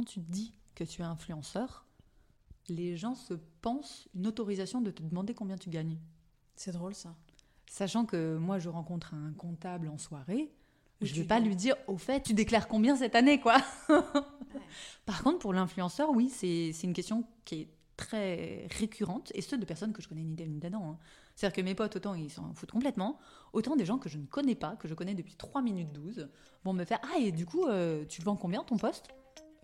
quand tu dis que tu es influenceur, les gens se pensent une autorisation de te demander combien tu gagnes. C'est drôle ça. Sachant que moi, je rencontre un comptable en soirée, je tu vais pas lui dire, au fait, tu déclares combien cette année, quoi. Par contre, pour l'influenceur, oui, c'est une question qui est très récurrente, et ce, de personnes que je connais ni d'elle ni d'Adam. hein. C'est-à-dire que mes potes, autant ils s'en foutent complètement, autant des gens que je ne connais pas, que je connais depuis 3 minutes 12, vont me faire Ah, et du coup, euh, tu le vends combien ton poste?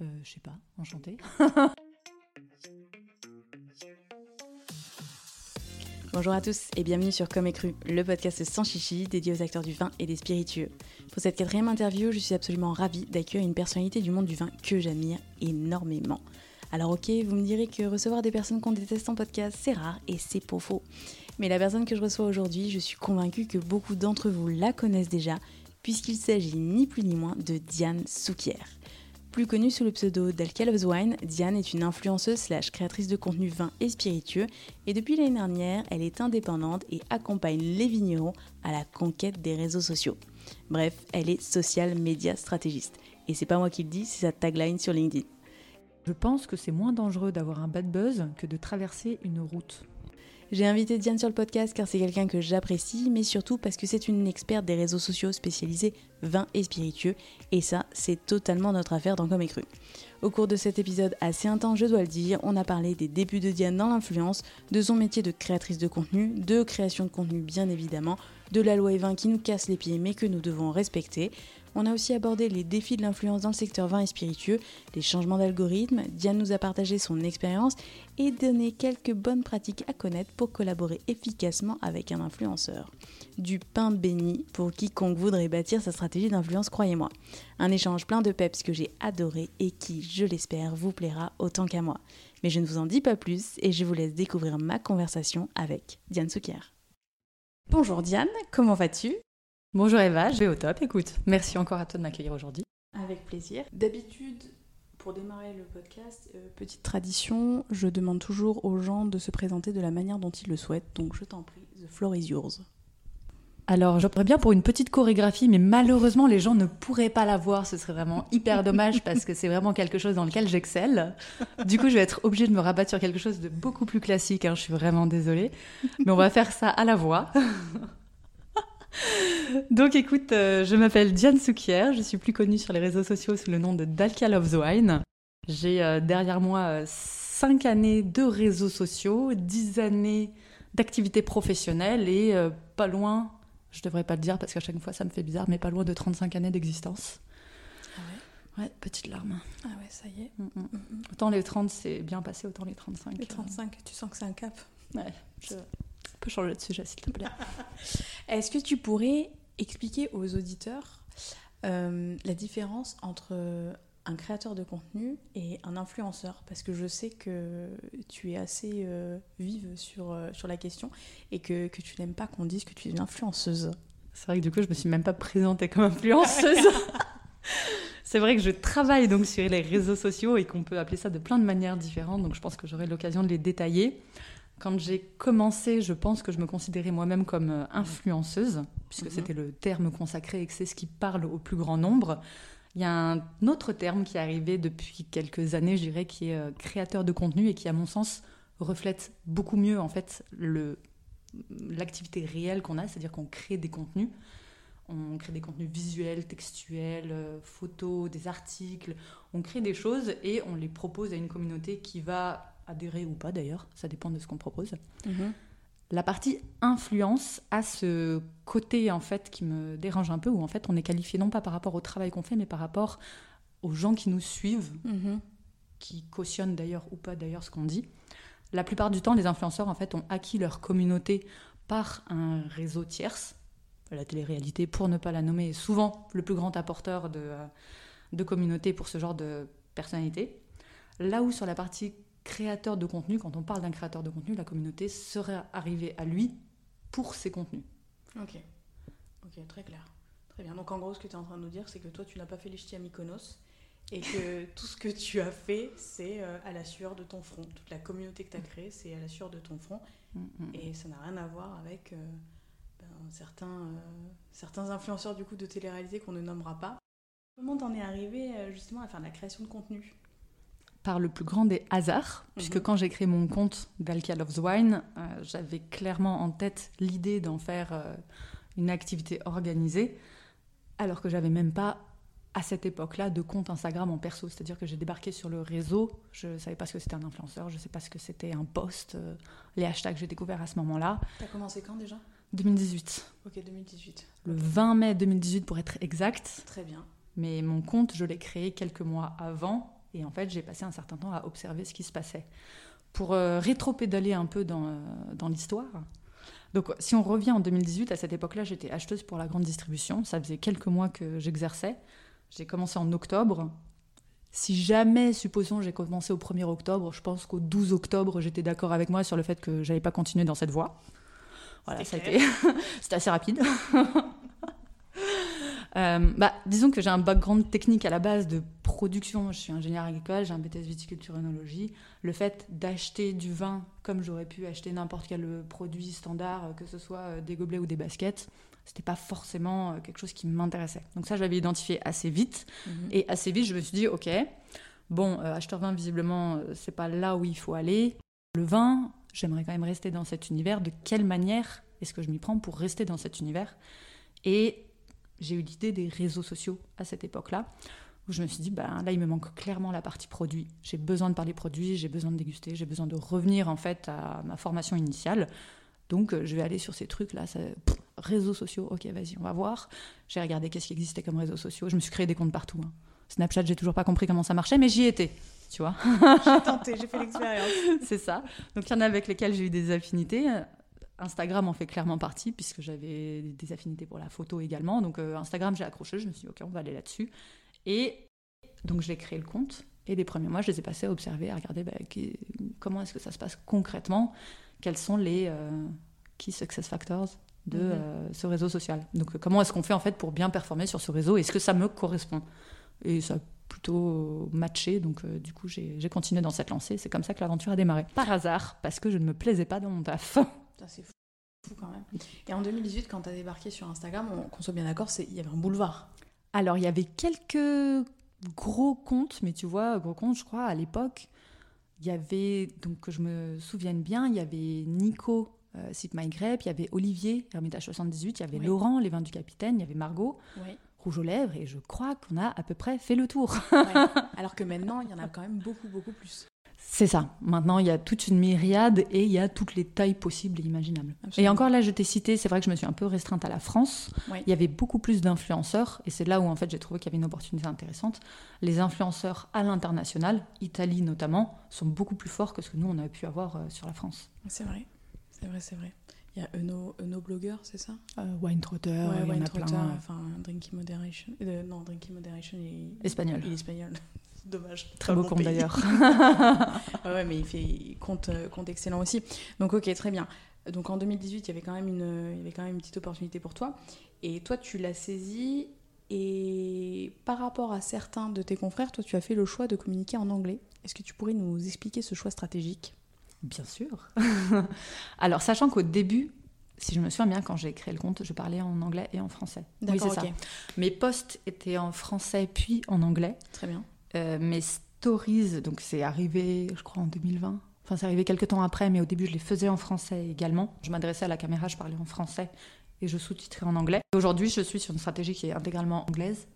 Euh, Je sais pas, enchanté. Bonjour à tous et bienvenue sur Comme et Cru, le podcast sans chichi dédié aux acteurs du vin et des spiritueux. Pour cette quatrième interview, je suis absolument ravie d'accueillir une personnalité du monde du vin que j'admire énormément. Alors ok, vous me direz que recevoir des personnes qu'on déteste en podcast, c'est rare et c'est pas faux. Mais la personne que je reçois aujourd'hui, je suis convaincue que beaucoup d'entre vous la connaissent déjà, puisqu'il s'agit ni plus ni moins de Diane Souquier. Plus connue sous le pseudo d'Alka Loves Wine, Diane est une influenceuse slash créatrice de contenu vin et spiritueux et depuis l'année dernière, elle est indépendante et accompagne les vignerons à la conquête des réseaux sociaux. Bref, elle est social media stratégiste. Et c'est pas moi qui le dis, c'est sa tagline sur LinkedIn. Je pense que c'est moins dangereux d'avoir un bad buzz que de traverser une route. J'ai invité Diane sur le podcast car c'est quelqu'un que j'apprécie, mais surtout parce que c'est une experte des réseaux sociaux spécialisés vin et spiritueux, et ça, c'est totalement notre affaire dans Comme et Cru. Au cours de cet épisode assez intense, je dois le dire, on a parlé des débuts de Diane dans l'influence, de son métier de créatrice de contenu, de création de contenu bien évidemment, de la loi E20 qui nous casse les pieds mais que nous devons respecter. On a aussi abordé les défis de l'influence dans le secteur vin et spiritueux, les changements d'algorithme, Diane nous a partagé son expérience et donné quelques bonnes pratiques à connaître pour collaborer efficacement avec un influenceur. Du pain béni pour quiconque voudrait bâtir sa stratégie d'influence, croyez-moi. Un échange plein de peps que j'ai adoré et qui, je l'espère, vous plaira autant qu'à moi. Mais je ne vous en dis pas plus et je vous laisse découvrir ma conversation avec Diane Souquier. Bonjour Diane, comment vas-tu? Bonjour Eva, je vais au top, écoute. Merci encore à toi de m'accueillir aujourd'hui. Avec plaisir. D'habitude, pour démarrer le podcast, euh, petite tradition, je demande toujours aux gens de se présenter de la manière dont ils le souhaitent. Donc je t'en prie, the floor is yours. Alors, j'opterais bien pour une petite chorégraphie, mais malheureusement, les gens ne pourraient pas la voir. Ce serait vraiment hyper dommage parce que c'est vraiment quelque chose dans lequel j'excelle. Du coup, je vais être obligée de me rabattre sur quelque chose de beaucoup plus classique. hein, je suis vraiment désolée. Mais on va faire ça à la voix. Donc, écoute, euh, je m'appelle Diane Souquier. Je suis plus connue sur les réseaux sociaux sous le nom de Dalkia Loves Wine. J'ai euh, derrière moi 5 années de réseaux sociaux, 10 années d'activité professionnelle et euh, pas loin je devrais pas le dire parce qu'à chaque fois ça me fait bizarre, mais pas loin de 35 années d'existence. Ah ouais? Ouais, petite larme. Ah ouais, ça y est. Mm, mm. Autant les 30 c'est bien passé, autant les 35. Les euh, 35, tu sens que c'est un cap. ouais, je peux changer de sujet s'il te plaît. Est-ce que tu pourrais expliquer aux auditeurs euh, la différence entre un créateur de contenu et un influenceur? Parce que je sais que tu es assez euh, vive sur, euh, sur la question et que, que tu n'aimes pas qu'on dise que tu es une influenceuse. C'est vrai que du coup je me suis même pas présentée comme influenceuse. c'est vrai que je travaille donc sur les réseaux sociaux et qu'on peut appeler ça de plein de manières différentes, donc je pense que j'aurai l'occasion de les détailler. Quand j'ai commencé, je pense que je me considérais moi-même comme euh, influenceuse, puisque Mhm. c'était le terme consacré et que c'est ce qui parle au plus grand nombre. Il y a un autre terme qui est arrivé depuis quelques années, je dirais, qui est euh, créateur de contenu et qui, à mon sens, reflète beaucoup mieux en fait le l'activité réelle qu'on a, c'est-à-dire qu'on crée des contenus. On crée des contenus visuels, textuels, euh, photos, des articles. On crée des choses et on les propose à une communauté qui va adhérer ou pas d'ailleurs, ça dépend de ce qu'on propose. La partie influence a ce côté en fait qui me dérange un peu où en fait on est qualifié non pas par rapport au travail qu'on fait mais par rapport aux gens qui nous suivent, Mhm. qui cautionnent d'ailleurs ou pas d'ailleurs ce qu'on dit. La plupart du temps, les influenceurs en fait ont acquis leur communauté par un réseau tierce. La télé-réalité, pour ne pas la nommer, est souvent le plus grand apporteur de, euh, de communauté pour ce genre de personnalité. Là où sur la partie créateur de contenu, quand on parle d'un créateur de contenu, la communauté serait arrivée à lui pour ses contenus. Ok. Ok, très clair. Très bien. Donc en gros, ce que tu es en train de nous dire, c'est que toi, tu n'as pas fait les ch'tis à Mykonos et que tout ce que tu as fait, c'est euh, à la sueur de ton front. Toute la communauté que tu as créée, c'est à la sueur de ton front. Et ça n'a rien à voir avec euh, ben, certains, euh, certains influenceurs du coup de télé-réalité qu'on ne nommera pas. Comment t'en es arrivé justement à faire de la création de contenu? Par le plus grand des hasards, puisque Mhm. quand j'ai créé mon compte d'Alka Loves Wine, euh, j'avais clairement en tête l'idée d'en faire euh, une activité organisée, alors que j'avais même pas à cette époque-là de compte Instagram en perso. C'est-à-dire que j'ai débarqué sur le réseau, je ne savais pas ce que c'était un influenceur, je ne sais pas ce que c'était un post, euh, les hashtags j'ai découvert à ce moment-là. T'as commencé quand déjà? 2018, Ok, 2018. le 20 mai 2018 pour être exact. Très bien. Mais mon compte, je l'ai créé quelques mois avant. Et en fait, j'ai passé un certain temps à observer ce qui se passait. Pour euh, rétro-pédaler un peu dans, euh, dans l'histoire. Donc, si on revient en 2018, à cette époque-là, j'étais acheteuse pour la grande distribution. Ça faisait quelques mois que j'exerçais. J'ai commencé en octobre. Si jamais, supposons, j'ai commencé au 1er octobre, je pense qu'au 12 octobre, j'étais d'accord avec moi sur le fait que j'allais pas continuer dans cette voie. Voilà, ça a C'était été. C'était assez rapide. Euh, bah, disons que j'ai un background technique à la base de production. Je suis ingénieur agricole, j'ai un BTS viticulture œnologie. Le fait d'acheter du vin comme j'aurais pu acheter n'importe quel produit standard, euh, que ce soit euh, des gobelets ou des baskets, c'était pas forcément euh, quelque chose qui m'intéressait. Donc ça, j'avais identifié assez vite. Mhm. Et assez vite, je me suis dit, ok, bon, euh, acheteur vin, visiblement, euh, c'est pas là où il faut aller. Le vin, j'aimerais quand même rester dans cet univers. De quelle manière est-ce que je m'y prends pour rester dans cet univers? Et j'ai eu l'idée des réseaux sociaux à cette époque-là, où je me suis dit, ben, là, il me manque clairement la partie produit. J'ai besoin de parler produit, j'ai besoin de déguster, j'ai besoin de revenir en fait à ma formation initiale. Donc, euh, je vais aller sur ces trucs-là, ça- réseaux sociaux, ok, vas-y, on va voir. J'ai regardé qu'est-ce qui existait comme réseaux sociaux, je me suis créé des comptes partout. hein. Snapchat, j'ai toujours pas compris comment ça marchait, mais j'y étais, tu vois. J'ai tenté, j'ai fait l'expérience. C'est ça. Donc il y en a avec lesquels j'ai eu des affinités. Instagram en fait clairement partie, puisque j'avais des affinités pour la photo également. Donc euh, Instagram, j'ai accroché, je me suis dit, ok, on va aller là-dessus. Et donc j'ai créé le compte. Et les premiers mois, je les ai passés à observer, à regarder bah, qui- comment est-ce que ça se passe concrètement, quels sont les euh, key success factors de Mhm. euh, ce réseau social? Donc comment est-ce qu'on fait en fait pour bien performer sur ce réseau? Est-ce que ça me correspond? Et ça a plutôt matché, donc euh, du coup j'ai continué dans cette lancée. C'est comme ça que l'aventure a démarré. Par hasard, parce que je ne me plaisais pas dans mon taf. C'est fou, fou quand même. Et en 2018, quand t'as débarqué sur Instagram, on- qu'on soit bien d'accord, il y avait un boulevard. Alors, il y avait quelques gros comptes, mais tu vois, gros comptes, je crois, à l'époque, il y avait, donc que je me souvienne bien, il y avait Nico, euh, Sip My Grape, il y avait Olivier, Hermitage 78, il y avait Oui. Laurent, Les Vins du Capitaine, il y avait Margot, Oui. Rouge aux Lèvres, et je crois qu'on a à peu près fait le tour. Alors que maintenant, il y en a quand même beaucoup, beaucoup plus. C'est ça. Maintenant, il y a toute une myriade et il y a toutes les tailles possibles et imaginables. Absolument. Et encore là, je t'ai cité, c'est vrai que je me suis un peu restreinte à la France. Oui. Il y avait beaucoup plus d'influenceurs et c'est là où en fait j'ai trouvé qu'il y avait une opportunité intéressante. Les influenceurs à l'international, Italie notamment, sont beaucoup plus forts que ce que nous on a pu avoir euh, sur la France. C'est vrai, c'est vrai, c'est vrai. Il y a Eno, Eno Blogger, c'est ça? Wine Trotter, Ouais, il y en Wine a Trotter, plein. enfin Drinking Moderation. euh, non, Drinking Moderation, il, Espagnol. il est espagnol. Dommage. Très beau compte d'ailleurs. Ouais, mais il fait il compte, euh, compte excellent aussi. Donc, ok, très bien. Donc, en 2018, il y avait quand même une, il y avait quand même une petite opportunité pour toi. Et toi, tu l'as saisie. Et par rapport à certains de tes confrères, toi, tu as fait le choix de communiquer en anglais. Est-ce que tu pourrais nous expliquer ce choix stratégique? Bien sûr. Alors, sachant qu'au début, si je me souviens bien, quand j'ai créé le compte, je parlais en anglais et en français. Oui, ça. Mes posts étaient en français puis en anglais. Très bien. Euh, mes stories, donc c'est arrivé, je crois, en 2020. Enfin, c'est arrivé quelques temps après, mais au début, je les faisais en français également. Je m'adressais à la caméra, je parlais en français et je sous-titrais en anglais. Aujourd'hui, je suis sur une stratégie qui est intégralement anglaise.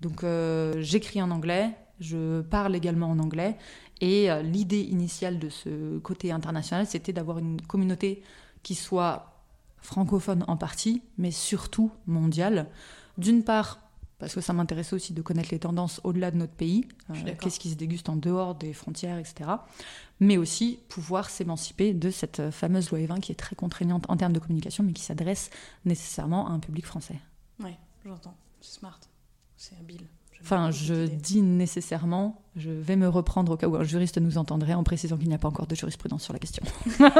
Donc, euh, j'écris en anglais, je parle également en anglais. Et euh, l'idée initiale de ce côté international, c'était d'avoir une communauté qui soit francophone en partie, mais surtout mondiale. D'une part, parce que ça m'intéressait aussi de connaître les tendances au-delà de notre pays, euh, qu'est-ce qui se déguste en dehors des frontières, etc. Mais aussi pouvoir s'émanciper de cette euh, fameuse loi E20 qui est très contraignante en termes de communication, mais qui s'adresse nécessairement à un public français. Ouais, j'entends. C'est smart. C'est habile. Enfin, je dis nécessairement, je vais me reprendre au cas où un juriste nous entendrait en précisant qu'il n'y a pas encore de jurisprudence sur la question.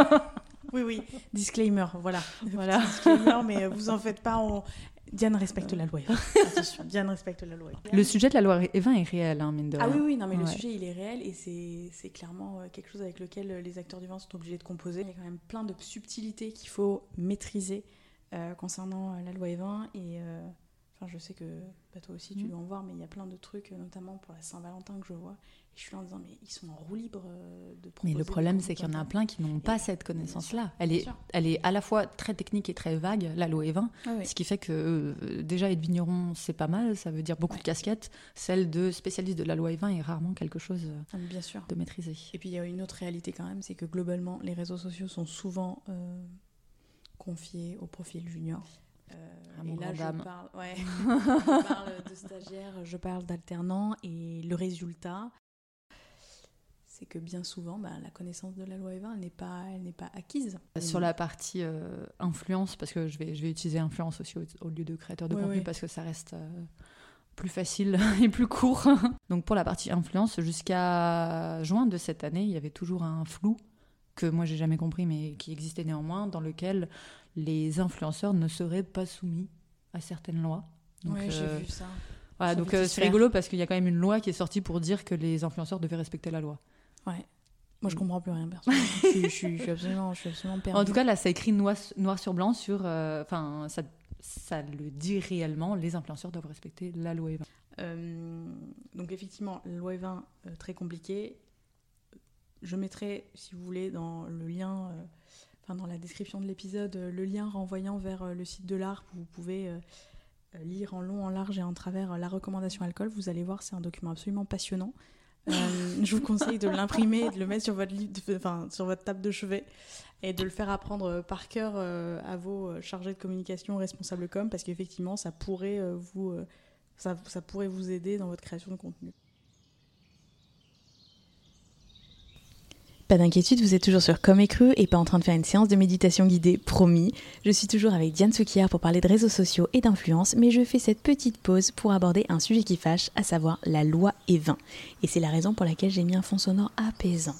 Oui, oui. Disclaimer, voilà. Voilà. Disclaimer, mais vous en faites pas. on- Diane respecte la loi. Attention, Diane respecte la loi. Le sujet de la loi E20 est réel, hein, mine de Ah oui, oui, non, mais le sujet, il est réel et c'est c'est clairement euh, quelque chose avec lequel euh, les acteurs du vin sont obligés de composer. Il y a quand même plein de subtilités qu'il faut maîtriser euh, concernant la loi E20 et euh, enfin, je sais que bah, toi aussi, tu Mhm. dois en voir, mais il y a plein de trucs, notamment pour la Saint-Valentin que je vois. Je suis là en disant, mais ils sont en roue libre euh, de Mais le proposer problème, c'est qu'il y en a plein qui n'ont pas cette connaissance-là. Elle est, elle est à la fois très technique et très vague, l'aloe 20, Ah oui. ce qui fait que euh, déjà être vigneron, c'est pas mal, ça veut dire beaucoup Ouais. de casquettes. Celle de spécialiste de l'aloe 20 est rarement quelque chose euh, Ah, bien sûr. de maîtrisé. Et puis il y a une autre réalité quand même, c'est que globalement, les réseaux sociaux sont souvent euh, confiés au profil junior. Euh, Ah, et là, je parle, ouais, je parle de stagiaires, je parle d'alternants, et le résultat, c'est que bien souvent, bah, la connaissance de la loi E20, elle n'est pas, elle n'est pas acquise. Sur la partie euh, influence, parce que je vais, je vais utiliser influence aussi au, au lieu de créateur de contenu, parce que ça reste euh, plus facile et plus court. Donc pour la partie influence, jusqu'à juin de cette année, il y avait toujours un flou que moi j'ai jamais compris, mais qui existait néanmoins, dans lequel les influenceurs ne seraient pas soumis à certaines lois. Donc, Oui, j'ai euh, vu ça. voilà, donc c'est rigolo parce qu'il y a quand même une loi qui est sortie pour dire que les influenceurs devaient respecter la loi. Ouais. Moi, je comprends plus rien, personnellement. je, suis, je suis- je suis absolument, je suis absolument perdue. En tout cas, là, ça écrit noir, noir sur blanc sur. euh, Enfin, ça, ça le dit réellement les influenceurs doivent respecter la loi Eva. Euh, donc effectivement, la loi 20 euh, très compliquée. Je mettrai, si vous voulez, dans le lien, euh, enfin dans la description de l'épisode, le lien renvoyant vers euh, le site de l'ARP où vous pouvez lire en long, en large et en travers euh, la recommandation alcool. Vous allez voir, c'est un document absolument passionnant. Euh, je vous conseille de l'imprimer de le mettre sur votre, table de chevet et de le faire apprendre euh, par cœur euh, à vos chargés de communication, responsables com, parce qu'effectivement, ça, ça pourrait vous aider dans votre création de contenu. Pas d'inquiétude, vous êtes toujours sur Comme et Cru et pas en train de faire une séance de méditation guidée, promis. Je suis toujours avec Diane Soukier pour parler de réseaux sociaux et d'influence, mais je fais cette petite pause pour aborder un sujet qui fâche, à savoir la loi E20. Et c'est la raison pour laquelle j'ai mis un fond sonore apaisant.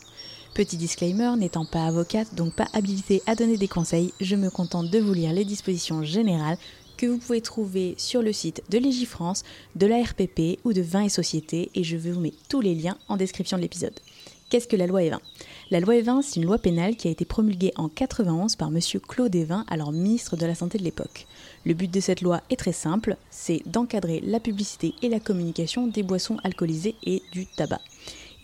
Petit disclaimer, n'étant pas avocate, donc pas habilitée à donner des conseils, je me contente de vous lire les dispositions générales que vous pouvez trouver sur le site de Légifrance, de la RPP ou de Vin et Société, et je vous mets tous les liens en description de l'épisode. Qu'est-ce que la loi E20 La loi E20, c'est une loi pénale qui a été promulguée en 91 par monsieur Claude Evin, alors ministre de la Santé de l'époque. Le but de cette loi est très simple, c'est d'encadrer la publicité et la communication des boissons alcoolisées et du tabac.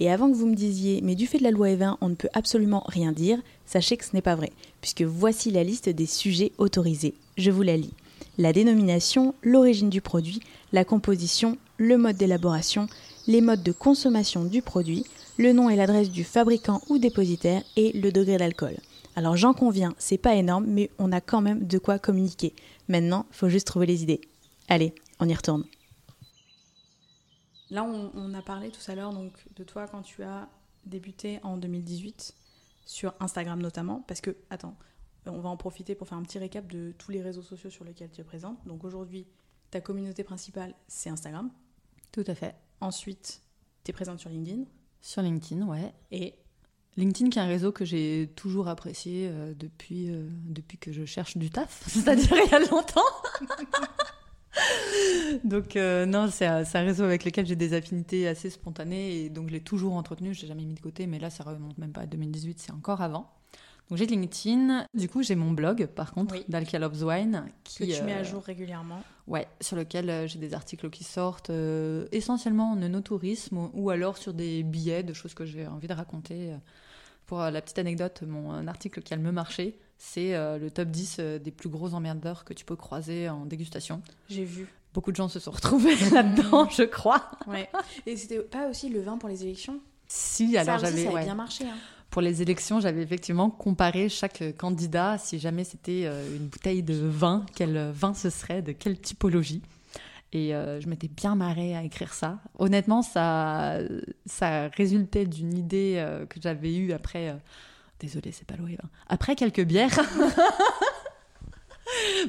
Et avant que vous me disiez, mais du fait de la loi E20, on ne peut absolument rien dire, sachez que ce n'est pas vrai, puisque voici la liste des sujets autorisés. Je vous la lis. La dénomination, l'origine du produit, la composition, le mode d'élaboration, les modes de consommation du produit, le nom et l'adresse du fabricant ou dépositaire et le degré d'alcool. Alors j'en conviens, c'est pas énorme, mais on a quand même de quoi communiquer. Maintenant, faut juste trouver les idées. Allez, on y retourne. Là, on, on a parlé tout à l'heure donc de toi quand tu as débuté en 2018 sur Instagram notamment, parce que attends, on va en profiter pour faire un petit récap de tous les réseaux sociaux sur lesquels tu es présente. Donc aujourd'hui, ta communauté principale, c'est Instagram. Tout à fait. Ensuite, tu es présente sur LinkedIn Sur LinkedIn, ouais. et LinkedIn qui est un réseau que j'ai toujours apprécié euh, depuis, euh, depuis que je cherche du taf, c'est-à-dire il y a longtemps. donc euh, non, c'est un, réseau avec lequel j'ai des affinités assez spontanées et donc je l'ai toujours entretenu, je l'ai jamais mis de côté, mais là ça remonte même pas à 2018, c'est encore avant. Donc j'ai LinkedIn, du coup j'ai mon blog par contre, Oui. d'Alka Loves Wine, que qui, tu mets à jour régulièrement. Ouais, sur lequel euh, j'ai des articles qui sortent euh, essentiellement en œnotourisme ou, alors sur des billets de choses que j'ai envie de raconter. euh. Pour euh, la petite anecdote, mon article qui a le mieux marché, c'est euh, le top 10 euh, des plus gros emmerdeurs que tu peux croiser en dégustation. J'ai vu. Beaucoup de gens se sont retrouvés là-dedans, je crois. Ouais. Et c'était pas aussi le vin pour les élections? Si, alors j'avais ça a ouais. bien marché. hein. Pour les élections, j'avais effectivement comparé chaque euh, candidat si jamais c'était euh, une bouteille de vin, quel euh, vin ce serait, de quelle typologie. Et je m'étais bien marrée à écrire ça. Honnêtement, ça, ça résultait d'une idée que j'avais eue après. euh, Désolée, c'est pas l'eau et vin. Après quelques bières.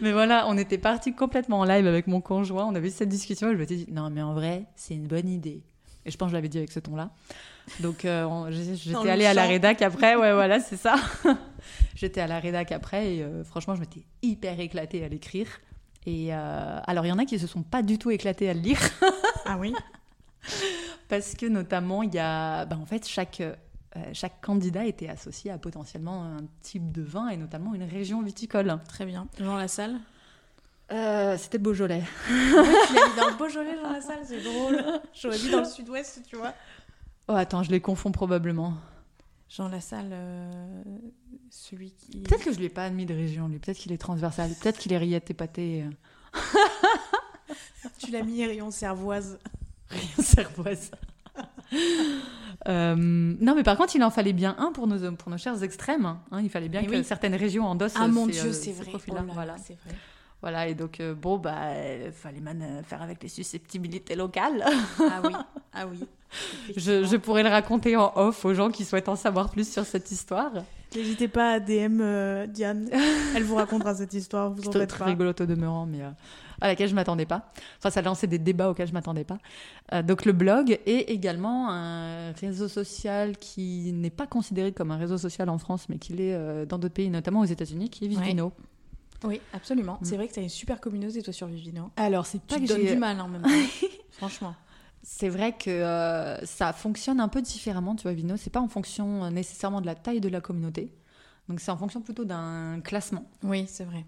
mais voilà, on était parti complètement en live avec mon conjoint. On avait eu cette discussion et je me suis dit, non, mais en vrai, c'est une bonne idée. Et je pense que je l'avais dit avec ce ton-là. Donc, euh, j'étais allée à la rédac après. Ouais, voilà, c'est ça. j'étais à la rédac après et euh, franchement, je m'étais hyper éclatée à l'écrire. Et euh, alors, il y en a qui se sont pas du tout éclatés à le lire Ah oui? Parce que notamment, il y a, bah, en fait, chaque chaque candidat était associé à potentiellement un type de vin et notamment une région viticole. Très bien. Jean Lassalle? Euh, C'était le Beaujolais. Tu l'as mis dans le Beaujolais, Jean Lassalle, c'est drôle. J'aurais dit dans le sud-ouest, tu vois. Oh, attends, je les confonds probablement. Jean Lassalle, euh, celui qui. Peut-être que je lui ai pas admis de région, lui. Peut-être qu'il est transversal. Peut-être qu'il est rillette épaté. euh. Tu l'as mis rayon cervoise. Rien cervoise. Euh, non, mais par contre, il en fallait bien un pour nos, pour nos chers extrêmes. hein. Il fallait bien Et que oui. certaines régions endossent Ah mon dieu, euh, c'est vrai. Oh là là, voilà. c'est vrai. voilà, et donc, euh, bon, bah, il fallait man faire avec les susceptibilité locales. Ah oui, ah oui. Je, je pourrais le raconter en off aux gens qui souhaitent en savoir plus sur cette histoire. N'hésitez pas à DM euh, Diane. Elle vous racontera cette histoire, vous en faites très pas. rigolote au demeurant, mais euh, à laquelle je m'attendais pas. Enfin, ça lançait des débats auxquels je m'attendais pas. Euh, donc le blog est également un réseau social qui n'est pas considéré comme un réseau social en France, mais qui l'est euh, dans d'autres pays, notamment aux États-Unis, qui est Vivino. Oui, absolument. Mm. C'est vrai que tu as une super communauté, toi, sur Vivino. Alors c'est pas que donnes j'ai- du mal en même temps. Franchement. C'est vrai que euh, ça fonctionne un peu différemment, tu vois, Vino. C'est pas en fonction euh, nécessairement de la taille de la communauté. Donc c'est en fonction plutôt d'un classement. Oui, c'est vrai.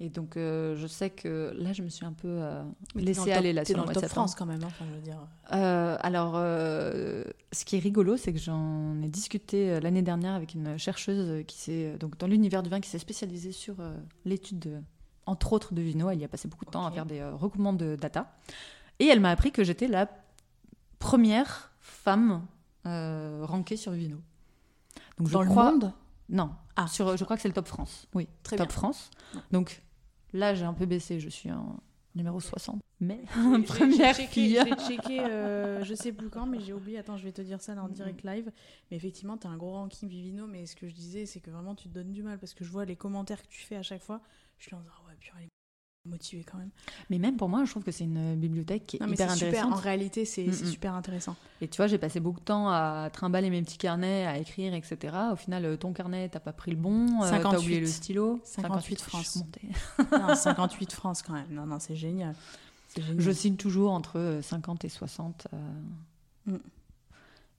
Et donc euh, je sais que là, je me suis un peu euh, laissée aller là sur dans le top. France quand même, hein, enfin, je veux dire. Euh, alors, ce qui est rigolo, c'est que j'en ai discuté l'année dernière avec une chercheuse qui s'est, donc dans l'univers du vin, qui s'est spécialisée sur l'étude, de- entre autres, de vino. Elle y a passé beaucoup de temps à faire des recoupements de data. Et elle m'a appris que j'étais la première femme euh, rankée sur Vino. Donc, je Dans crois... le monde? Non, Ah. sur, je crois que c'est le top France. Oui, Très top bien. France. Donc là, j'ai un peu baissé, je suis en numéro 60. Mais première checké- fille. J'ai checké, euh, je sais plus quand, mais j'ai oublié. Attends, je vais te dire ça là en direct live. Mais effectivement, tu as un gros ranking Vivino. Mais ce que je disais, c'est que vraiment, tu te donnes du mal parce que je vois les commentaires que tu fais à chaque fois. Je suis en disant, ah ouais, purée, motivée quand même. Mais même pour moi, je trouve que c'est une bibliothèque qui est Non, mais hyper super. intéressante. En réalité, c'est Mm, mm. super intéressant. Et tu vois, j'ai passé beaucoup de temps à trimballer mes petits carnets, à écrire, etc. Au final, euh, ton carnet, t'as pas pris le bon, euh, t'as 58. oublié le stylo. 58 je suis France. montée. Non, 58 France quand même. Non, non, c'est génial. Génial. Je signe toujours entre euh, 50 et 60. euh. Mm.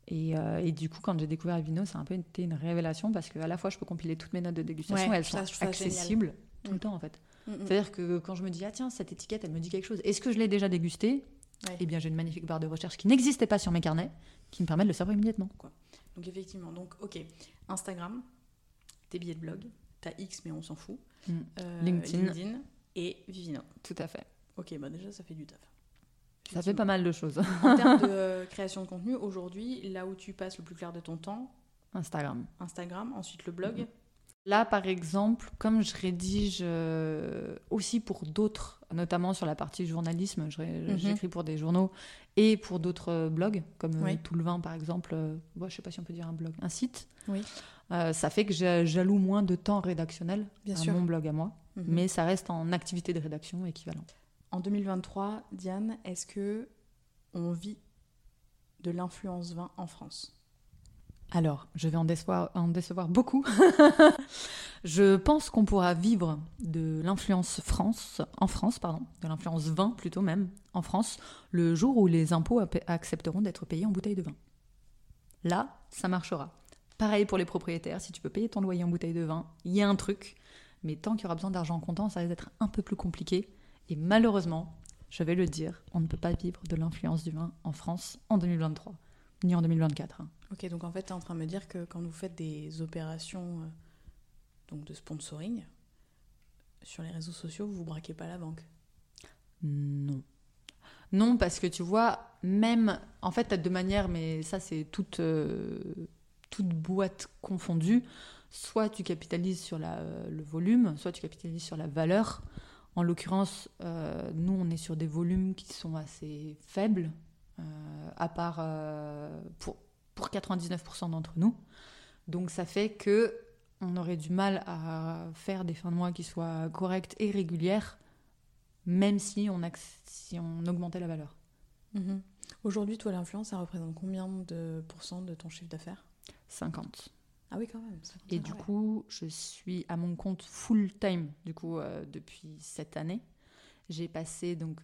Et, euh, et du coup, quand j'ai découvert Vino, ça a un peu été une révélation parce qu'à la fois, je peux compiler toutes mes notes de dégustation, Ouais, elles sont ça accessibles tout le temps en fait. Mm, mm. C'est-à-dire que quand je me dis, ah tiens, cette étiquette, elle me dit quelque chose, est-ce que je l'ai déjà dégustée? Ouais. Eh bien, j'ai une magnifique barre de recherche qui n'existait pas sur mes carnets, qui me permet de le savoir immédiatement. Donc effectivement, donc ok, Instagram, tes billets de blog, t'as X mais on s'en fout, Mm. Euh, LinkedIn. et Vivino. Tout à fait. Ok, bah déjà ça fait du taf. Ça fait pas mal de choses. En termes de euh, création de contenu, aujourd'hui, là où tu passes le plus clair de ton temps, Instagram. Instagram, ensuite le blog. Là, par exemple, comme je rédige euh, aussi pour d'autres, notamment sur la partie journalisme, Mhm. j'écris pour des journaux et pour d'autres euh, blogs, comme euh, Oui. Tout le vin, par exemple. Euh, je sais pas si on peut dire un blog, un site. Oui. Euh, ça fait que j'alloue moins de temps rédactionnel Bien à sûr. mon blog à moi, Mhm. mais ça reste en activité de rédaction équivalente. En 2023, Diane, est-ce que on vit de l'influence vin en France? Alors, je vais en décevoir, beaucoup. je pense qu'on pourra vivre de l'influence France, en France, pardon, de l'influence vin plutôt même, en France, le jour où les impôts accepteront d'être payés en bouteille de vin. Là, ça marchera. Pareil pour les propriétaires, si tu peux payer ton loyer en bouteille de vin, il y a un truc. Mais tant qu'il y aura besoin d'argent comptant, ça risque d'être un peu plus compliqué. Et malheureusement, je vais le dire, on ne peut pas vivre de l'influence du vin en France en 2023, ni en 2024. hein. Ok, donc en fait, tu es en train de me dire que quand vous faites des opérations euh, donc de sponsoring sur les réseaux sociaux, vous vous braquez pas la banque? Non. Non, parce que tu vois, même, en fait, tu as deux manières, mais ça, c'est toute, euh, toute boîte confondue. Soit tu capitalises sur la- le volume, soit tu capitalises sur la valeur. En l'occurrence, euh, nous, on est sur des volumes qui sont assez faibles, euh, à part euh, pour, pour 99% d'entre nous. Donc, ça fait que on aurait du mal à faire des fins de mois qui soient correctes et régulières même si on, si on augmentait la valeur. Mhm. Aujourd'hui, toi, l'influence, ça représente combien de pourcents de ton chiffre d'affaires? 50. Ah oui, quand même. Et ah du ouais. coup, je suis à mon compte full time du coup euh, depuis cette année. J'ai passé donc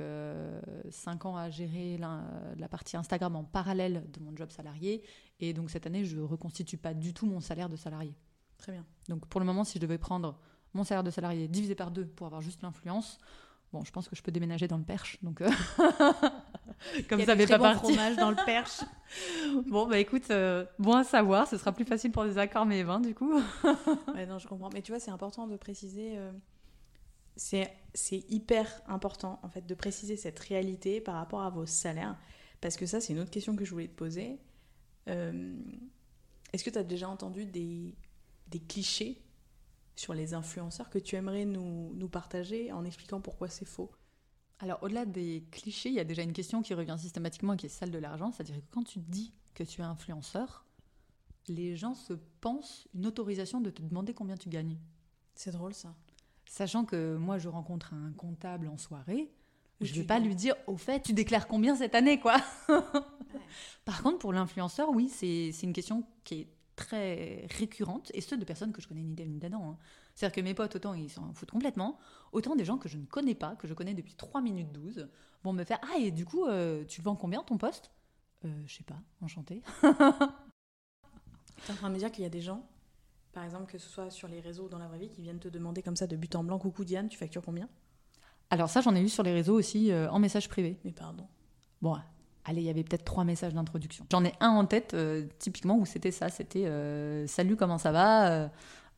5 ans à gérer la, la partie Instagram en parallèle de mon job salarié. Et donc cette année, je ne reconstitue pas du tout mon salaire de salarié. Très bien. Donc pour le moment, si je devais prendre mon salaire de salarié divisé par deux pour avoir juste l'influence, Bon, je pense que je peux déménager dans le Perche, donc comme ça, mais pas bon fromage dans le Perche. bon, bah écoute, bon à savoir, ce sera plus facile pour des accords mais vins du coup. ouais, non, je comprends. Mais tu vois, c'est important de préciser c'est hyper important en fait de préciser cette réalité par rapport à vos salaires parce que ça c'est une autre question que je voulais te poser. Euh, est-ce que tu as déjà entendu des, des, clichés sur les influenceurs que tu aimerais nous, nous partager en expliquant pourquoi c'est faux? Alors au-delà des clichés, il y a déjà une question qui revient systématiquement qui est celle de l'argent, c'est-à-dire que quand tu dis que tu es influenceur, les gens se pensent une autorisation de te demander combien tu gagnes. C'est drôle ça. Sachant que moi, je rencontre un comptable en soirée, je ne vais pas lui dire, au fait, tu déclares combien cette année, quoi. Par contre, pour l'influenceur, oui, c'est une question qui est très récurrente, et ce, de personnes que je connais ni d'elle ni d'Adam. Hein. C'est-à-dire que mes potes, autant ils s'en foutent complètement, autant des gens que je ne connais pas, que je connais depuis 3 minutes 12, vont me faire Ah, et du coup, euh, tu vends combien ton poste? Euh, Je sais pas, enchanté. tu es en train de me dire qu'il y a des gens par exemple, que ce soit sur les réseaux ou dans la vraie vie, qui viennent te demander comme ça de but en blanc, coucou Diane, tu factures combien? Alors ça, j'en ai eu sur les réseaux aussi euh, en message privé. Mais pardon. Bon, allez, il y avait peut-être trois messages d'introduction. J'en ai un en tête, euh, typiquement, où c'était ça, c'était euh, Salut, comment ça va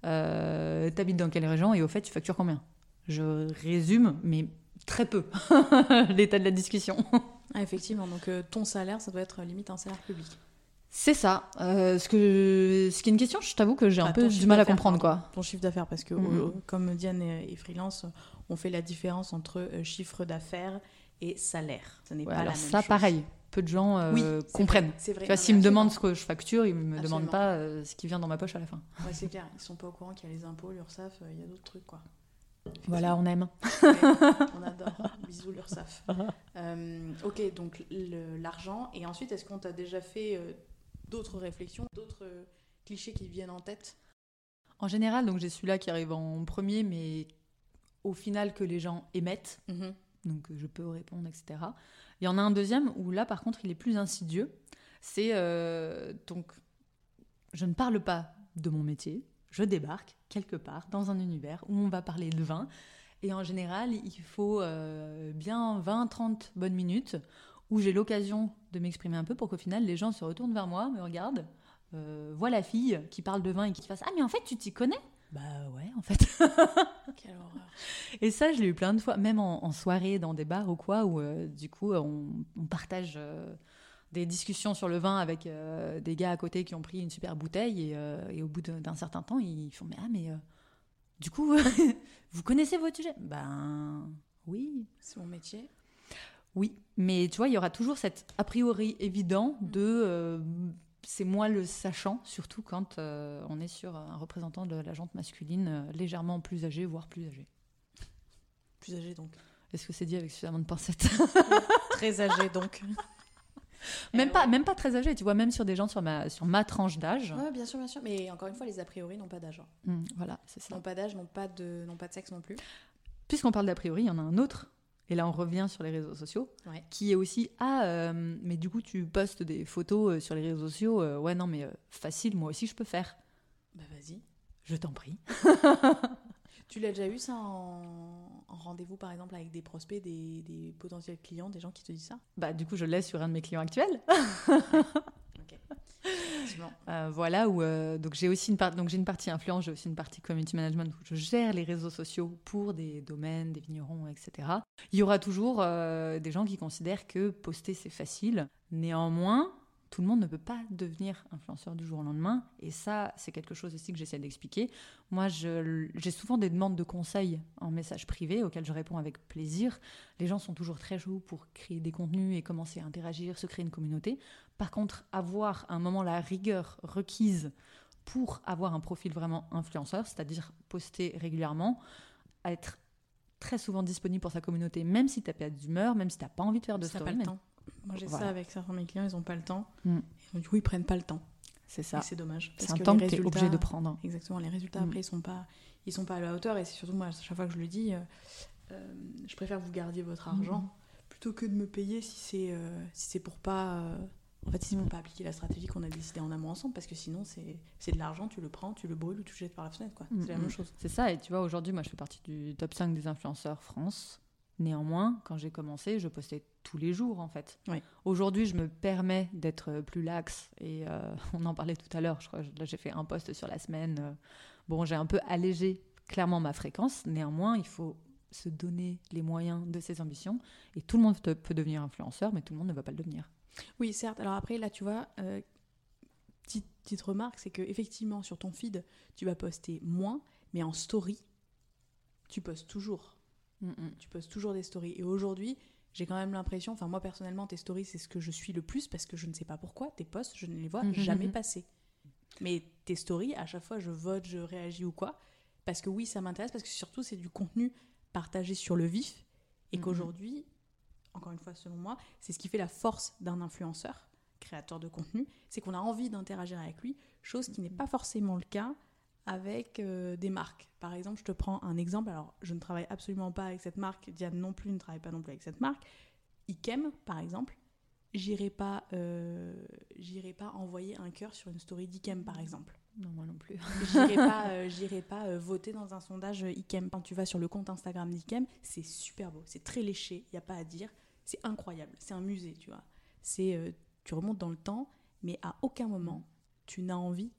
T'habites dans quelle région Et au fait, tu factures combien? Je résume, mais très peu, l'état de la discussion. Ah, effectivement, donc ton salaire, ça doit être limite un salaire public. C'est ça. Euh, ce, que, ce qui est une question, je t'avoue que j'ai un bah, peu du mal à comprendre. quoi. Ton chiffre d'affaires, parce que mhm. euh, comme Diane est, freelance, on fait la différence entre euh, chiffre d'affaires et salaire. Ce n'est pas la même ça, pareil. Peu de gens comprennent. C'est vrai. S'ils me demandent ce que je facture, ils ne me demandent pas ce qui vient dans ma poche à la fin. Ouais, c'est clair. Ils ne sont pas au courant qu'il y a les impôts, l'URSSAF, il y a d'autres trucs. quoi. Voilà, on aime. on adore. Bisous l'URSSAF. ok, donc l'argent. Et ensuite, est-ce qu'on t'a déjà fait d'autres réflexions, d'autres clichés qui viennent en tête En général, donc j'ai celui-là qui arrive en premier, mais au final que les gens émettent. Mhm. Donc je peux répondre, etc. Il y en a un deuxième où là, par contre, il est plus insidieux. C'est euh, donc, je ne parle pas de mon métier, je débarque quelque part dans un univers où on va parler de vin. Et en général, il faut euh, bien 20-30 bonnes minutes où j'ai l'occasion de m'exprimer un peu pour qu'au final les gens se retournent vers moi, me regardent, euh, voient la fille qui parle de vin et qui fasse Ah, mais en fait, tu t'y connais? Bah ouais, en fait. Quelle horreur. Et ça, je l'ai eu plein de fois, même en, soirée, dans des bars ou quoi, où euh, du coup, on, partage. Euh, des discussions sur le vin avec des gars à côté qui ont pris une super bouteille et, au bout d'un certain temps ils font mais ah mais du coup vous connaissez votre sujet? Ben oui c'est mon métier oui, mais tu vois, il y aura toujours cet a priori évident de euh, c'est moi le sachant, surtout quand euh, on est sur un représentant de la jante masculine euh, légèrement plus âgé, voire plus âgé. Plus âgé donc. Est-ce que c'est dit avec suffisamment de pincettes Très âgé donc. même pas, même pas très âgé, tu vois, même sur des gens sur ma, sur ma tranche d'âge. Oui, bien sûr, bien sûr. Mais encore une fois, les a priori n'ont pas d'âge. Hein. Mmh, voilà, c'est ça. N'ont pas d'âge, n'ont pas de, n'ont pas de sexe non plus. Puisqu'on parle d'a priori, il y en a un autre et là on revient sur les réseaux sociaux, qui est aussi ah euh, mais du coup tu postes des photos euh, sur les réseaux sociaux, euh, ouais non mais facile, moi aussi je peux faire. Bah vas-y. Je t'en prie. tu l'as déjà eu ça en, rendez-vous par exemple avec des prospects, des, des, potentiels clients, des gens qui te disent ça? Bah du coup je l'ai sur un de mes clients actuels. Euh, voilà où euh, donc j'ai aussi une partie influence, j'ai aussi une partie community management où je gère les réseaux sociaux pour des domaines, des vignerons, etc. Il y aura toujours euh, des gens qui considèrent que poster c'est facile. Néanmoins, tout le monde ne peut pas devenir influenceur du jour au lendemain. Et ça, c'est quelque chose aussi que j'essaie d'expliquer. Moi, j'ai souvent des demandes de conseils en message privé auxquels je réponds avec plaisir. Les gens sont toujours très chauds pour créer des contenus et commencer à interagir, se créer une communauté. Par contre, avoir à un moment la rigueur requise pour avoir un profil vraiment influenceur, c'est-à-dire poster régulièrement, être très souvent disponible pour sa communauté, même si tu n'as pas d'humeur, même si tu n'as pas envie de faire de story. Moi, j'ai ça avec certains de mes clients, ils n'ont pas le temps. Mm. Et du coup, ils prennent pas le temps. C'est ça. C'est dommage. C'est un temps que tu es obligé de prendre. Exactement. Les résultats, mm. après, ils sont pas, ils sont pas à la hauteur. Et c'est surtout, moi, à chaque fois que je le dis, euh, euh, je préfère que vous gardiez votre argent mm. plutôt que de me payer si c'est euh, si c'est pour pas. en fait, si pour pas appliquer la stratégie qu'on a décidé en amont ensemble, parce que sinon, c'est de l'argent, tu le prends, tu le brûles ou tu le jettes par la fenêtre. C'est la même chose. C'est ça. Et tu vois, aujourd'hui, moi, je fais partie du top 5 des influenceurs France Néanmoins, quand j'ai commencé, je postais tous les jours en fait. Oui. Aujourd'hui, je me permets d'être plus laxe et euh, on en parlait tout à l'heure. Je crois là j'ai fait un post sur la semaine. euh, bon, j'ai un peu allégé clairement ma fréquence. Néanmoins, il faut se donner les moyens de ses ambitions et tout le monde peut devenir influenceur, mais tout le monde ne va pas le devenir. Oui, certes. Alors après, là, tu vois, euh, petite, petite remarque, c'est que effectivement sur ton feed, tu vas poster moins, mais en story, tu postes toujours. Tu postes toujours des stories. Et aujourd'hui, j'ai quand même l'impression, enfin moi personnellement, tes stories, c'est ce que je suis le plus parce que je ne sais pas pourquoi, tes posts, je ne les vois Mhm, jamais mhm. passer. Mais tes stories, à chaque fois, je vote, je réagis ou quoi. Parce que oui, ça m'intéresse, parce que surtout, c'est du contenu partagé sur le vif. Et Mhm. qu'aujourd'hui, encore une fois, selon moi, c'est ce qui fait la force d'un influenceur, créateur de contenu, c'est qu'on a envie d'interagir avec lui, chose qui n'est pas forcément le cas avec euh, des marques. Par exemple, je te prends un exemple. Alors, je ne travaille absolument pas avec cette marque. Diane non plus ne travaille pas non plus avec cette marque. Ikem, par exemple, j'irai pas, euh, j'irai pas envoyer un cœur sur une story d'Ikem, par exemple. Non, moi non plus. J'irai pas, euh, j'irai pas voter dans un sondage Ikem. Quand tu vas sur le compte Instagram d'Ikem, c'est super beau, c'est très léché, il y a pas à dire, c'est incroyable, c'est un musée, tu vois. C'est, tu remontes dans le temps, mais à aucun moment tu n'as envie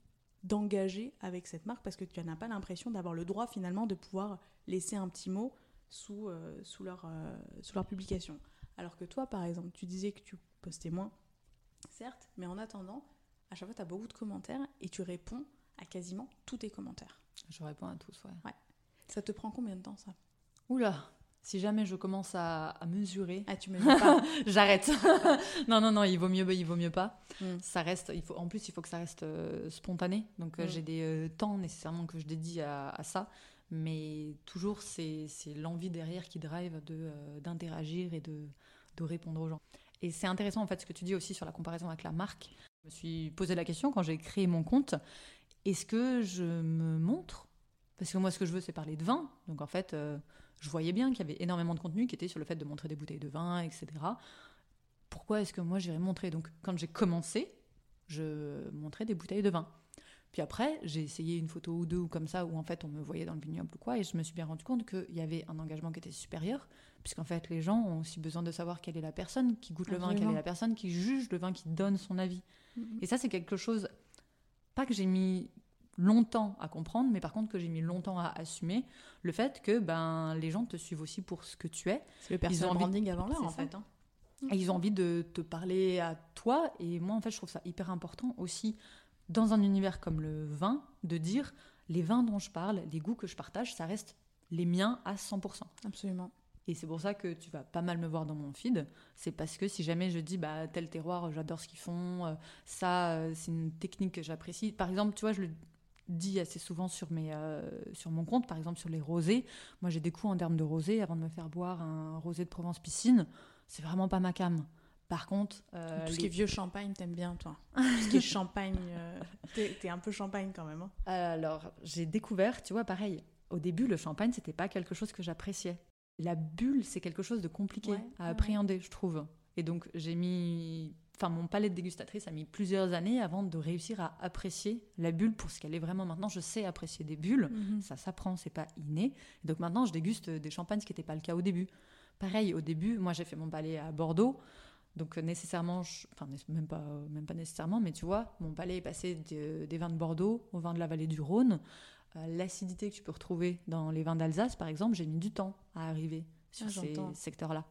d'engager avec cette marque parce que tu n'as pas l'impression d'avoir le droit finalement de pouvoir laisser un petit mot sous, euh, sous, leur, euh, sous leur publication. Alors que toi, par exemple, tu disais que tu postais moins, certes, mais en attendant, à chaque fois, tu as beaucoup de commentaires et tu réponds à quasiment tous tes commentaires. Je réponds à tous, ouais. Ça te prend combien de temps, ça? Oula, si jamais je commence à, à mesurer, Ah, tu pas. j'arrête. non, non, non, il vaut mieux, il vaut mieux pas. Mm. Ça reste, il faut, en plus, il faut que ça reste euh, spontané. Donc, euh, Mm. j'ai des euh, temps nécessairement que je dédie à, à ça. Mais toujours, c'est l'envie derrière qui drive de, d'interagir et de, de répondre aux gens. Et c'est intéressant, en fait, ce que tu dis aussi sur la comparaison avec la marque. Je me suis posé la question quand j'ai créé mon compte. Est-ce que je me montre? Parce que moi, ce que je veux, c'est parler de vin. Donc, en fait, je voyais bien qu'il y avait énormément de contenu qui était sur le fait de montrer des bouteilles de vin, etc. Pourquoi est-ce que moi, j'irais montrer? Donc, quand j'ai commencé, je montrais des bouteilles de vin. Puis après, j'ai essayé une photo ou deux ou comme ça, où en fait on me voyait dans le vignoble ou quoi, et je me suis bien rendu compte qu'il y avait un engagement qui était supérieur, puisqu'en fait les gens ont aussi besoin de savoir quelle est la personne qui goûte le vin, quelle est la personne qui juge le vin, qui donne son avis. Mhm. Et ça, c'est quelque chose, pas que j'ai mis longtemps à comprendre, mais par contre que j'ai mis longtemps à assumer, le fait que ben, les gens te suivent aussi pour ce que tu es, C'est le Ils ont personal envie- branding avant l'heure, en ça. fait. hein. et ils ont envie de te parler à toi. Et moi, en fait, je trouve ça hyper important aussi, dans un univers comme le vin, de dire les vins dont je parle, les goûts que je partage, ça reste les miens à 100%. Absolument. Et c'est pour ça que tu vas pas mal me voir dans mon feed. C'est parce que si jamais je dis bah tel terroir, j'adore ce qu'ils font, euh, ça euh, c'est une technique que j'apprécie. Par exemple, tu vois, je le dis assez souvent sur mes euh, sur mon compte, par exemple sur les rosés. Moi, j'ai des coups en termes de rosé avant de me faire boire un rosé de Provence piscine. C'est vraiment pas ma cam. Par contre, euh, Tout ce les- qui est vieux champagne, t'aimes bien, toi. Tout ce qui est champagne, euh, t'es un peu champagne quand même. hein. Alors, j'ai découvert, tu vois, pareil, au début, le champagne, c'était pas quelque chose que j'appréciais. La bulle, c'est quelque chose de compliqué Ouais, à ouais. appréhender, je trouve. Et donc, j'ai mis. Enfin, mon palais de dégustatrice a mis plusieurs années avant de réussir à apprécier la bulle pour ce qu'elle est vraiment. Maintenant, je sais apprécier des bulles. Ça s'apprend, c'est pas inné. Et donc maintenant, je déguste des champagnes, ce qui n'était pas le cas au début. Pareil, au début, moi j'ai fait mon palais à Bordeaux. Donc nécessairement, je- enfin même pas, même pas nécessairement, mais tu vois, mon palais est passé de- des vins de Bordeaux aux vins de la vallée du Rhône. Euh, L'acidité que tu peux retrouver dans les vins d'Alsace, par exemple, j'ai mis du temps à arriver sur Ah, ces secteurs-là.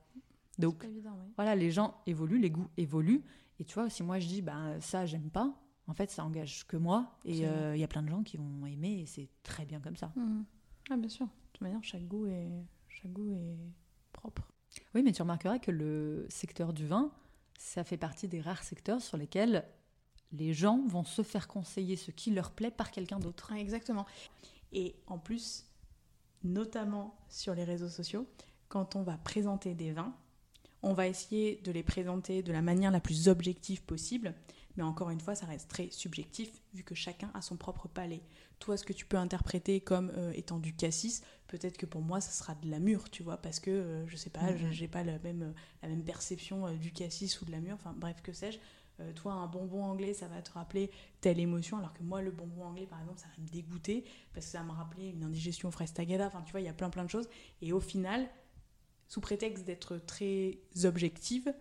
Donc évident, voilà, les gens évoluent, les goûts évoluent. Et tu vois, si moi je dis, ben ça, j'aime pas, en fait, ça engage que moi. Et euh, il y a plein de gens qui vont aimer et c'est très bien comme ça. Mhm. Ah, bien sûr. De toute manière, chaque goût est, chaque goût est propre. Oui, mais tu remarqueras que le secteur du vin, ça fait partie des rares secteurs sur lesquels les gens vont se faire conseiller ce qui leur plaît par quelqu'un d'autre. Ah, exactement. Et en plus, notamment sur les réseaux sociaux, quand on va présenter des vins, on va essayer de les présenter de la manière la plus objective possible. Mais encore une fois, ça reste très subjectif vu que chacun a son propre palais. Toi, ce que tu peux interpréter comme euh, étant du cassis, peut-être que pour moi, ça sera de la mûre, tu vois, parce que euh, je sais pas, je- j'ai pas la même, euh, la même perception euh, du cassis ou de la mûre. Enfin, bref, que sais-je. Toi, un bonbon anglais, ça va te rappeler telle émotion, alors que moi, le bonbon anglais, par exemple, ça va me dégoûter parce que ça va me rappeler une indigestion aux fraises tagada. Enfin, tu vois, il y a plein plein de choses. Et au final, sous prétexte d'être très objective,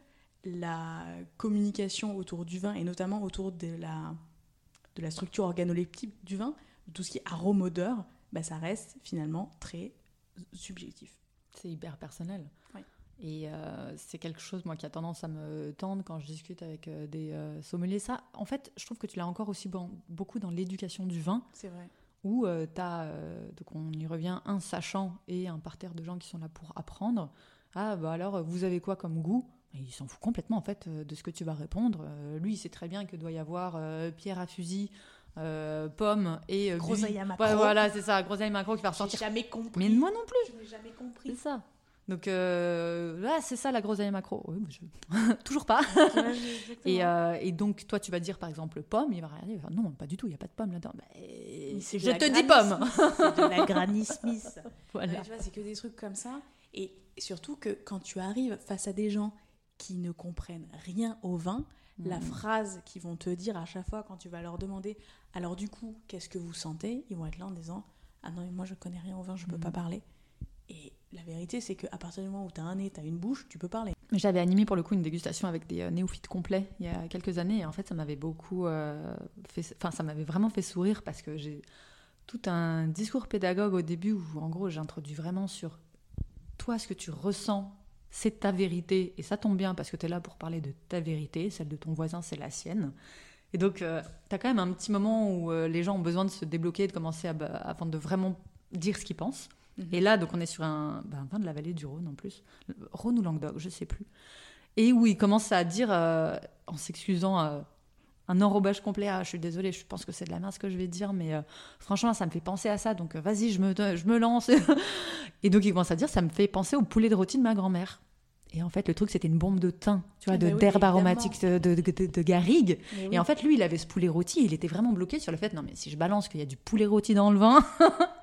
la communication autour du vin et notamment autour de la, de la structure organoleptique du vin, de tout ce qui est arôme odeur, bah, ça reste finalement très subjectif. C'est hyper personnel. Oui. Et euh, c'est quelque chose, moi, qui a tendance à me tendre quand je discute avec euh, des euh, sommeliers. Ça, en fait, je trouve que tu l'as encore aussi bon- beaucoup dans l'éducation du vin, C'est vrai. Où tu as, donc on y revient, un sachant et un parterre de gens qui sont là pour apprendre. Ah, bah alors, vous avez quoi comme goût? Il s'en fout complètement, en fait, euh, de ce que tu vas répondre. Euh, lui, il sait très bien que doit y avoir euh, pierre à fusil, euh, pomme et... euh, Groseille à macro. Ouais, voilà, c'est ça, groseille macro qui va J'ai ressortir. jamais compris. Mais moi non plus Je n'ai jamais compris. c'est ça. Donc euh, là, c'est ça la groseille macro. Oui, mais je- Toujours pas. Et, euh, et donc, toi, tu vas dire par exemple pomme, il va regarder, il va faire, non, pas du tout, il n'y a pas de pomme là-dedans. Bah, je te dis pomme. C'est de la Granny Smith. Voilà. Ouais, tu vois, c'est que des trucs comme ça. Et surtout que quand tu arrives face à des gens qui ne comprennent rien au vin, la Mhm. phrase qu'ils vont te dire à chaque fois quand tu vas leur demander alors du coup, qu'est-ce que vous sentez? Ils vont être là en disant ah non, mais moi je connais rien au vin, je peux Mhm. pas parler. Et la vérité, c'est qu'à partir du moment où tu as un nez, tu as une bouche, tu peux parler. J'avais animé pour le coup une dégustation avec des euh, néophytes complets il y a quelques années et en fait ça m'avait beaucoup euh, fait, enfin ça m'avait vraiment fait sourire parce que j'ai tout un discours pédagogue au début où en gros j'introduis vraiment sur toi ce que tu ressens c'est ta vérité et ça tombe bien parce que tu es là pour parler de ta vérité, celle de ton voisin c'est la sienne. Et donc tu as quand même un petit moment où euh, les gens ont besoin de se débloquer, de commencer à, bah, avant de vraiment dire ce qu'ils pensent. Et là, donc, on est sur un, un vin de la vallée du Rhône en plus. Rhône ou Languedoc, je sais plus. Et où il commence à dire, euh, en s'excusant, euh, un enrobage complet. Ah, je suis désolée, je pense que c'est de la merde ce que je vais dire, mais euh, franchement, ça me fait penser à ça. Donc, vas-y, je me, je me lance. et donc, il commence à dire, ça me fait penser au poulet de rôti de ma grand-mère. Et en fait, le truc, c'était une bombe de thym, tu vois, Ah de- bah oui, d'herbes évidemment. aromatiques de, de, de- de garrigue. Et en fait, lui, il avait ce poulet rôti, il était vraiment bloqué sur le fait, non mais si je balance qu'il y a du poulet rôti dans le vin,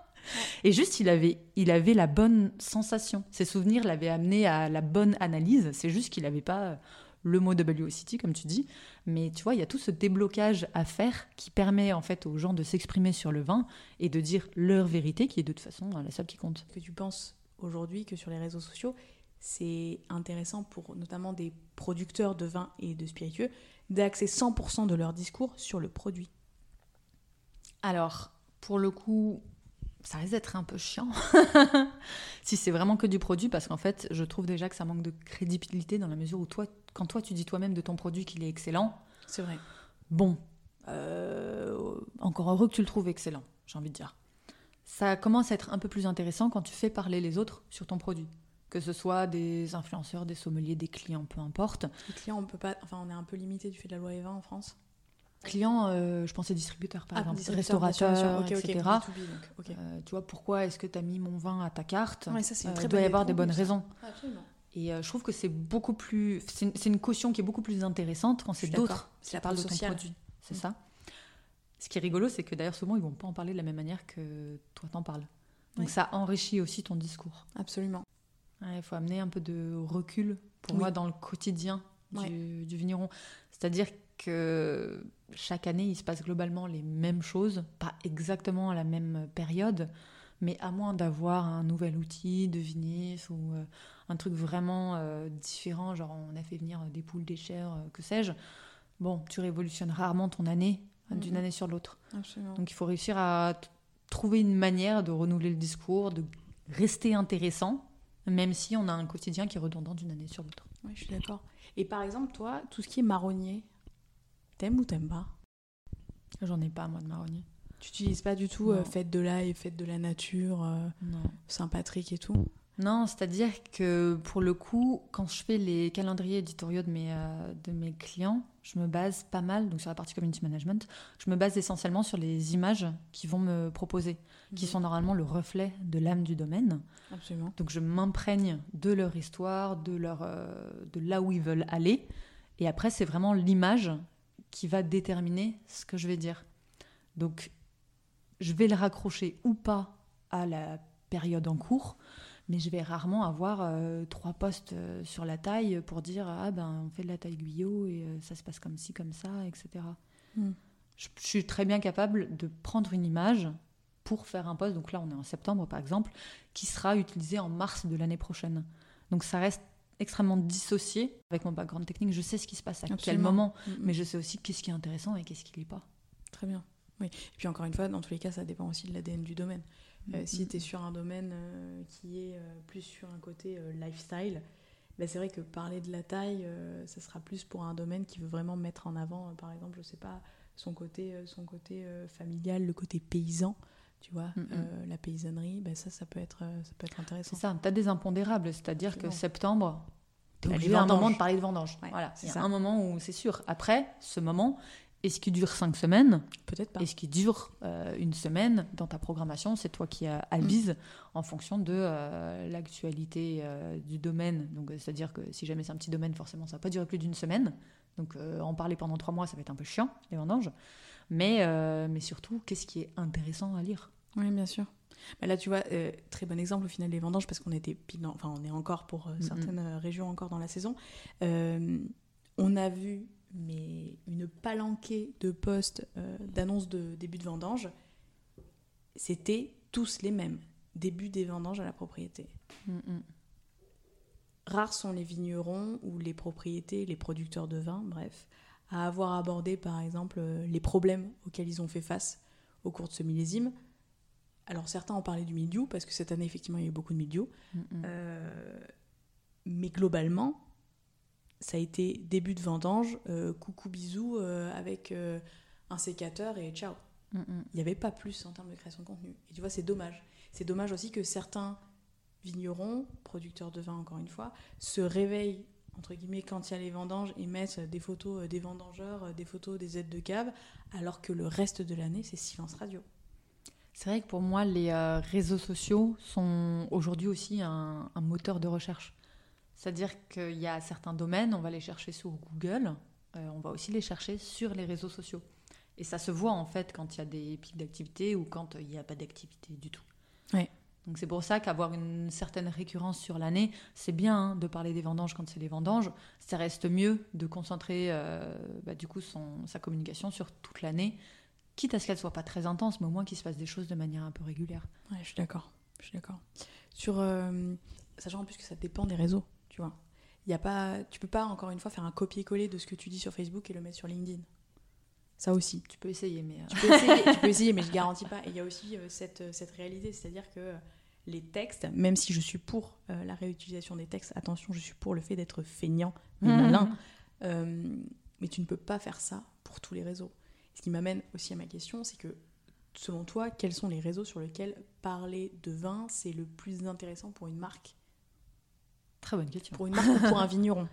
et juste il avait, il avait la bonne sensation. Ses souvenirs l'avaient amené à la bonne analyse. C'est juste qu'il n'avait pas euh, le mot WOCT comme tu dis, mais tu vois, il y a tout ce déblocage à faire qui permet en fait aux gens de s'exprimer sur le vin et de dire leur vérité, qui est de toute façon euh, la seule qui compte. que tu penses aujourd'hui que sur les réseaux sociaux, c'est intéressant pour notamment des producteurs de vin et de spiritueux d'axer 100% de leur discours sur le produit. Alors, pour le coup, ça risque d'être un peu chiant si c'est vraiment que du produit, parce qu'en fait, je trouve déjà que ça manque de crédibilité dans la mesure où toi, quand toi tu dis toi-même de ton produit qu'il est excellent, C'est vrai. bon, euh, encore heureux que tu le trouves excellent, j'ai envie de dire. Ça commence à être un peu plus intéressant quand tu fais parler les autres sur ton produit. Que ce soit des influenceurs, des sommeliers, des clients, peu importe. Les clients, on peut pas. Enfin, on est un peu limité du fait de la loi E20 en France. Clients, euh, je pensais par exemple, distributeur, bien sûr. Ok, ok, etc. B2B, donc, ok. Euh, tu vois, pourquoi est-ce que tu as mis mon vin à ta carte Ouais, ça, une Euh, Il doit y avoir des bonnes raisons. Absolument. Et euh, je trouve que c'est beaucoup plus. C'est une, caution qui est beaucoup plus intéressante quand c'est d'autres qui C'est la parlent de ton produit. C'est Mm. ça. Ce qui est rigolo, c'est que d'ailleurs, souvent, ils vont pas en parler de la même manière que toi t'en parles. Donc Oui. ça enrichit aussi ton discours. Absolument. Ouais, Il faut amener un peu de recul pour Oui. moi dans le quotidien du vigneron. C'est-à-dire que chaque année, il se passe globalement les mêmes choses, pas exactement à la même période, mais à moins d'avoir un nouvel outil de vinif ou euh, un truc vraiment euh, différent, genre on a fait venir des poules, des chairs, euh, que sais-je. Bon, tu révolutionnes rarement ton année euh, d'une Mhm. année sur l'autre. Donc il faut réussir à trouver une manière de renouveler le discours, de rester intéressant, même si on a un quotidien qui est redondant d'une année sur l'autre. Oui, je suis d'accord. Et par exemple, toi, tout ce qui est marronnier, t'aimes ou t'aimes pas? J'en ai pas, moi, de marronnier. Tu n'utilises pas du tout euh, fête de l'ail, fête de la nature, euh. Saint-Patrick et tout? Non, c'est-à-dire que pour le coup, quand je fais les calendriers éditoriaux de mes, euh, de mes clients, je me base pas mal, donc sur la partie community management, je me base essentiellement sur les images qu'ils vont me proposer, qui Mhm. sont normalement le reflet de l'âme du domaine. Absolument. Donc je m'imprègne de leur histoire, de, leur, de là où ils veulent aller. Et après, c'est vraiment l'image qui va déterminer ce que je vais dire. Donc je vais le raccrocher ou pas à la période en cours, mais je vais rarement avoir euh, trois postes euh, sur la taille pour dire ah ben on fait de la taille Guyot et euh, ça se passe comme ci comme ça, etc. Hmm. Je, je suis très bien capable de prendre une image pour faire un poste. Donc là on est en septembre par exemple, qui sera utilisé en mars de l'année prochaine. Donc ça reste extrêmement dissocié. Avec mon background technique, je sais ce qui se passe à quel moment, Mm, mm. mais je sais aussi qu'est-ce qui est intéressant et qu'est-ce qui l'est pas. Très bien. Oui. Et puis encore une fois, dans tous les cas, ça dépend aussi de l'ADN du domaine. Euh, Mm, si tu es sur un domaine euh, qui est euh, plus sur un côté lifestyle, bah, c'est vrai que parler de la taille, ça sera plus pour un domaine qui veut vraiment mettre en avant, par exemple, je sais pas, son côté, son côté familial, le côté paysan, tu vois, Mm, mm. euh, la paysannerie, bah, ça, ça peut être, euh, ça peut être C'est intéressant. ça, tu as des impondérables, c'est-à-dire que septembre, tu obligé à un moment de parler de vendange. Ouais, voilà, c'est un moment où c'est sûr. Après, ce moment, est-ce qu'il dure cinq semaines? Peut-être pas. Est-ce qu'il dure euh, une semaine? Dans ta programmation C'est toi qui euh, avises en fonction de euh, l'actualité du domaine. Donc, c'est-à-dire que si jamais c'est un petit domaine, forcément, ça va pas durer plus d'une semaine. Donc, en parler pendant trois mois, ça va être un peu chiant, les vendanges. Mais, euh, mais surtout, qu'est-ce qui est intéressant à lire? Oui, bien sûr. Bah là, tu vois, euh, très bon exemple au final des vendanges, parce qu'on était pile dans- enfin, on est encore pour euh, certaines régions encore dans la saison. On a vu mais une palanquée de postes d'annonces de début de vendange. C'était tous les mêmes. Début des vendanges à la propriété. Rares sont les vignerons ou les propriétés, les producteurs de vin, bref, à avoir abordé par exemple euh, les problèmes auxquels ils ont fait face au cours de ce millésime. Alors certains ont parlé du mildiou, parce que cette année effectivement il y a eu beaucoup de mildiou, Mm, mm. Euh, mais globalement, ça a été début de vendange, euh, coucou bisous euh, avec un sécateur et ciao. Mm, mm. Il n'y avait pas plus en termes de création de contenu. Et tu vois, c'est dommage. C'est dommage aussi que certains vignerons, producteurs de vin encore une fois, se réveillent entre guillemets quand il y a les vendanges et mettent des photos euh, des vendangeurs, euh, des photos des aides de cave, alors que le reste de l'année c'est silence radio. C'est vrai que pour moi, les euh, réseaux sociaux sont aujourd'hui aussi un, un moteur de recherche. C'est-à-dire qu'il y a certains domaines, on va les chercher sur Google, euh, on va aussi les chercher sur les réseaux sociaux. Et ça se voit en fait quand il y a des pics d'activité ou quand il n'y a pas d'activité du tout. Ouais. Donc c'est pour ça qu'avoir une certaine récurrence sur l'année, c'est bien hein, de parler des vendanges quand c'est les vendanges. Ça reste mieux de concentrer euh, bah, du coup son, sa communication sur toute l'année, quitte à ce qu'elle soit pas très intense, mais au moins qu'il se passe des choses de manière un peu régulière. Ouais, je suis d'accord. Je suis d'accord. Sur, euh, sachant en plus que ça dépend des réseaux, tu vois. Il y a pas, tu peux pas encore une fois faire un copier-coller de ce que tu dis sur Facebook et le mettre sur LinkedIn. Ça aussi. Tu peux essayer, mais euh, Tu peux essayer, tu peux essayer mais je garantis pas. Et il y a aussi cette, euh, cette réalité, c'est-à-dire que les textes, même si je suis pour euh, la réutilisation des textes, attention, je suis pour le fait d'être feignant et malin, euh, mais tu ne peux pas faire ça pour tous les réseaux. Ce qui m'amène aussi à ma question, c'est que selon toi, quels sont les réseaux sur lesquels parler de vin, c'est le plus intéressant pour une marque? Très bonne question. Pour une marque ou pour un vigneron?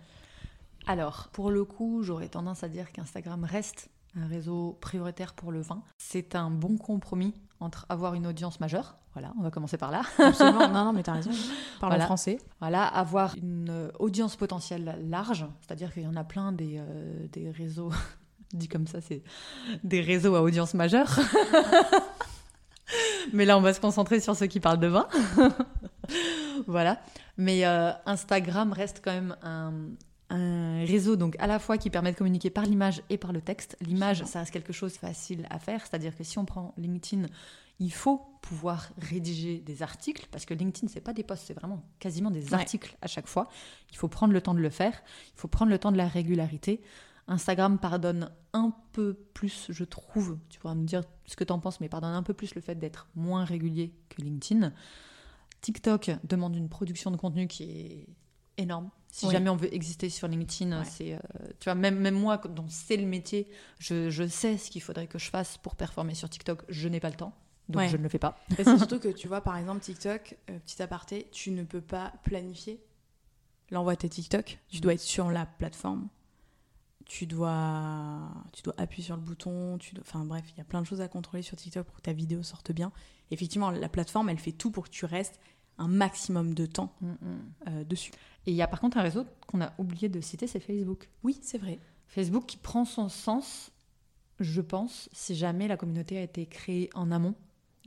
Alors, pour le coup, j'aurais tendance à dire qu'Instagram reste un réseau prioritaire pour le vin. C'est un bon compromis entre avoir une audience majeure, voilà, on va commencer par là, Absolument, non, non, mais t'as raison. Parle Voilà. français. voilà, avoir une audience potentielle large, c'est-à-dire qu'il y en a plein des, euh, des réseaux, dit comme ça, c'est des réseaux à audience majeure. Mais là, on va se concentrer sur ceux qui parlent de vin. voilà. Mais euh, Instagram reste quand même un, un réseau donc à la fois qui permet de communiquer par l'image et par le texte. L'image, ça reste quelque chose de facile à faire, c'est-à-dire que si on prend LinkedIn, il faut pouvoir rédiger des articles parce que LinkedIn c'est pas des posts, c'est vraiment quasiment des Ouais. articles à chaque fois. Il faut prendre le temps de le faire, il faut prendre le temps de la régularité. Instagram pardonne un peu plus, je trouve. Tu pourras me dire ce que tu en penses, mais pardonne un peu plus le fait d'être moins régulier que LinkedIn. TikTok demande une production de contenu qui est énorme. Si Oui. jamais on veut exister sur LinkedIn, Ouais. c'est, euh, tu vois, même, même moi, dont c'est le métier, je, je sais ce qu'il faudrait que je fasse pour performer sur TikTok. Je n'ai pas le temps, donc Ouais. je ne le fais pas. Mais c'est surtout que tu vois, par exemple, TikTok, euh, petit aparté, tu ne peux pas planifier l'envoi de tes TikTok. Tu dois être sur la plateforme. Tu dois, tu dois appuyer sur le bouton. Tu dois... Enfin bref, il y a plein de choses à contrôler sur TikTok pour que ta vidéo sorte bien. Effectivement, la plateforme, elle fait tout pour que tu restes un maximum de temps euh, dessus. Et il y a par contre un réseau qu'on a oublié de citer, c'est Facebook. Oui, c'est vrai. Facebook qui prend son sens, je pense, si jamais la communauté a été créée en amont.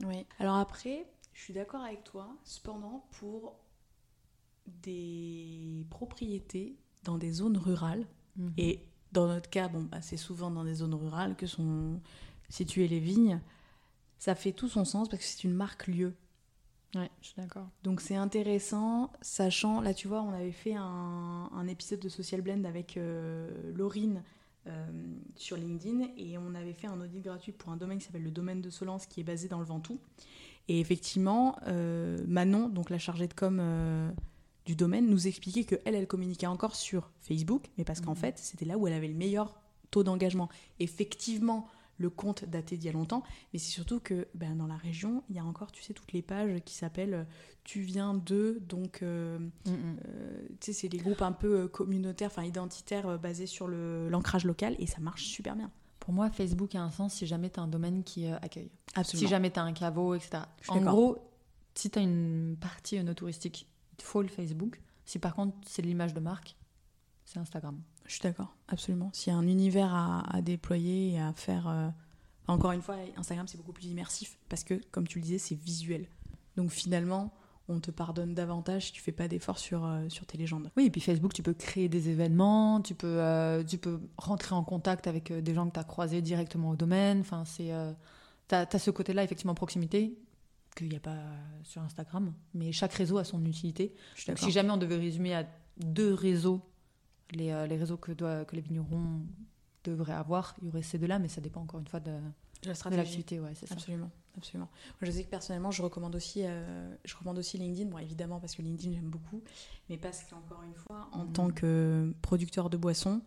Oui. Alors après, je suis d'accord avec toi. Cependant, pour des propriétés dans des zones rurales, et dans notre cas, bon, bah, c'est souvent dans des zones rurales que sont situées les vignes, ça fait tout son sens parce que c'est une marque lieu. Ouais, je suis d'accord. Donc c'est intéressant, sachant, là tu vois, on avait fait un, un épisode de Social Blend avec euh, Laurine euh, sur LinkedIn et on avait fait un audit gratuit pour un domaine qui s'appelle le domaine de Solence qui est basé dans le Ventoux. Et effectivement, euh, Manon, donc la chargée de com euh, du domaine, nous expliquait que elle, elle communiquait encore sur Facebook, mais parce qu'en Mhm. fait, c'était là où elle avait le meilleur taux d'engagement. Effectivement, le compte datait d'il y a longtemps, mais c'est surtout que ben, dans la région, il y a encore, tu sais, toutes les pages qui s'appellent euh, Tu viens de, donc euh, Mm, euh, tu sais, c'est des groupes un peu communautaires, enfin identitaires, basés sur l'ancrage local, et ça marche super bien. Pour moi, Facebook a un sens si jamais tu as un domaine qui accueille. Absolument. Si jamais tu as un caveau, etc. En gros, si tu as une partie no touristique, il te faut le Facebook. Si par contre c'est l'image de marque, c'est Instagram. Je suis d'accord, absolument. S'il y a un univers à, à déployer et à faire. euh, enfin, encore une fois, Instagram, c'est beaucoup plus immersif parce que, comme tu le disais, c'est visuel. Donc finalement, on te pardonne davantage si tu fais pas d'efforts sur, euh, sur tes légendes. Oui, et puis Facebook, tu peux créer des événements, tu peux, euh, tu peux rentrer en contact avec des gens que tu as croisés directement au domaine. Enfin, c'est, t'as, as ce côté-là, effectivement, proximité, qu'il n'y a pas sur Instagram. Mais chaque réseau a son utilité. Je suis Donc, d'accord. si jamais on devait résumer à deux réseaux, les, euh, les réseaux que, doit, que les vignerons devraient avoir, il y aurait ces deux-là, mais ça dépend encore une fois de, La de l'activité. Ouais, c'est ça. Absolument, absolument. Je sais que personnellement, je recommande aussi, euh, je recommande aussi LinkedIn. Bon, évidemment, parce que LinkedIn, j'aime beaucoup. Mais parce qu'encore une fois, en Mhm. tant que producteur de boissons,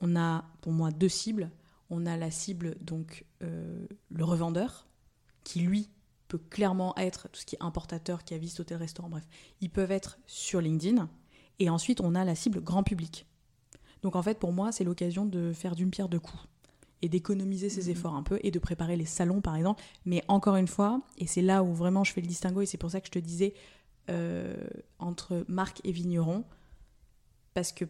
on a, pour moi, deux cibles. On a la cible, donc, euh, le revendeur, qui, lui, peut clairement être tout ce qui est importateur, qui a visite hôtel, restaurant, bref. Ils peuvent être sur LinkedIn. Et ensuite, on a la cible grand public. Donc, en fait, pour moi, c'est l'occasion de faire d'une pierre deux coups et d'économiser ses Mhm. efforts un peu et de préparer les salons, par exemple. Mais encore une fois, et c'est là où vraiment je fais le distinguo, et c'est pour ça que je te disais euh, entre marque et vigneron, parce que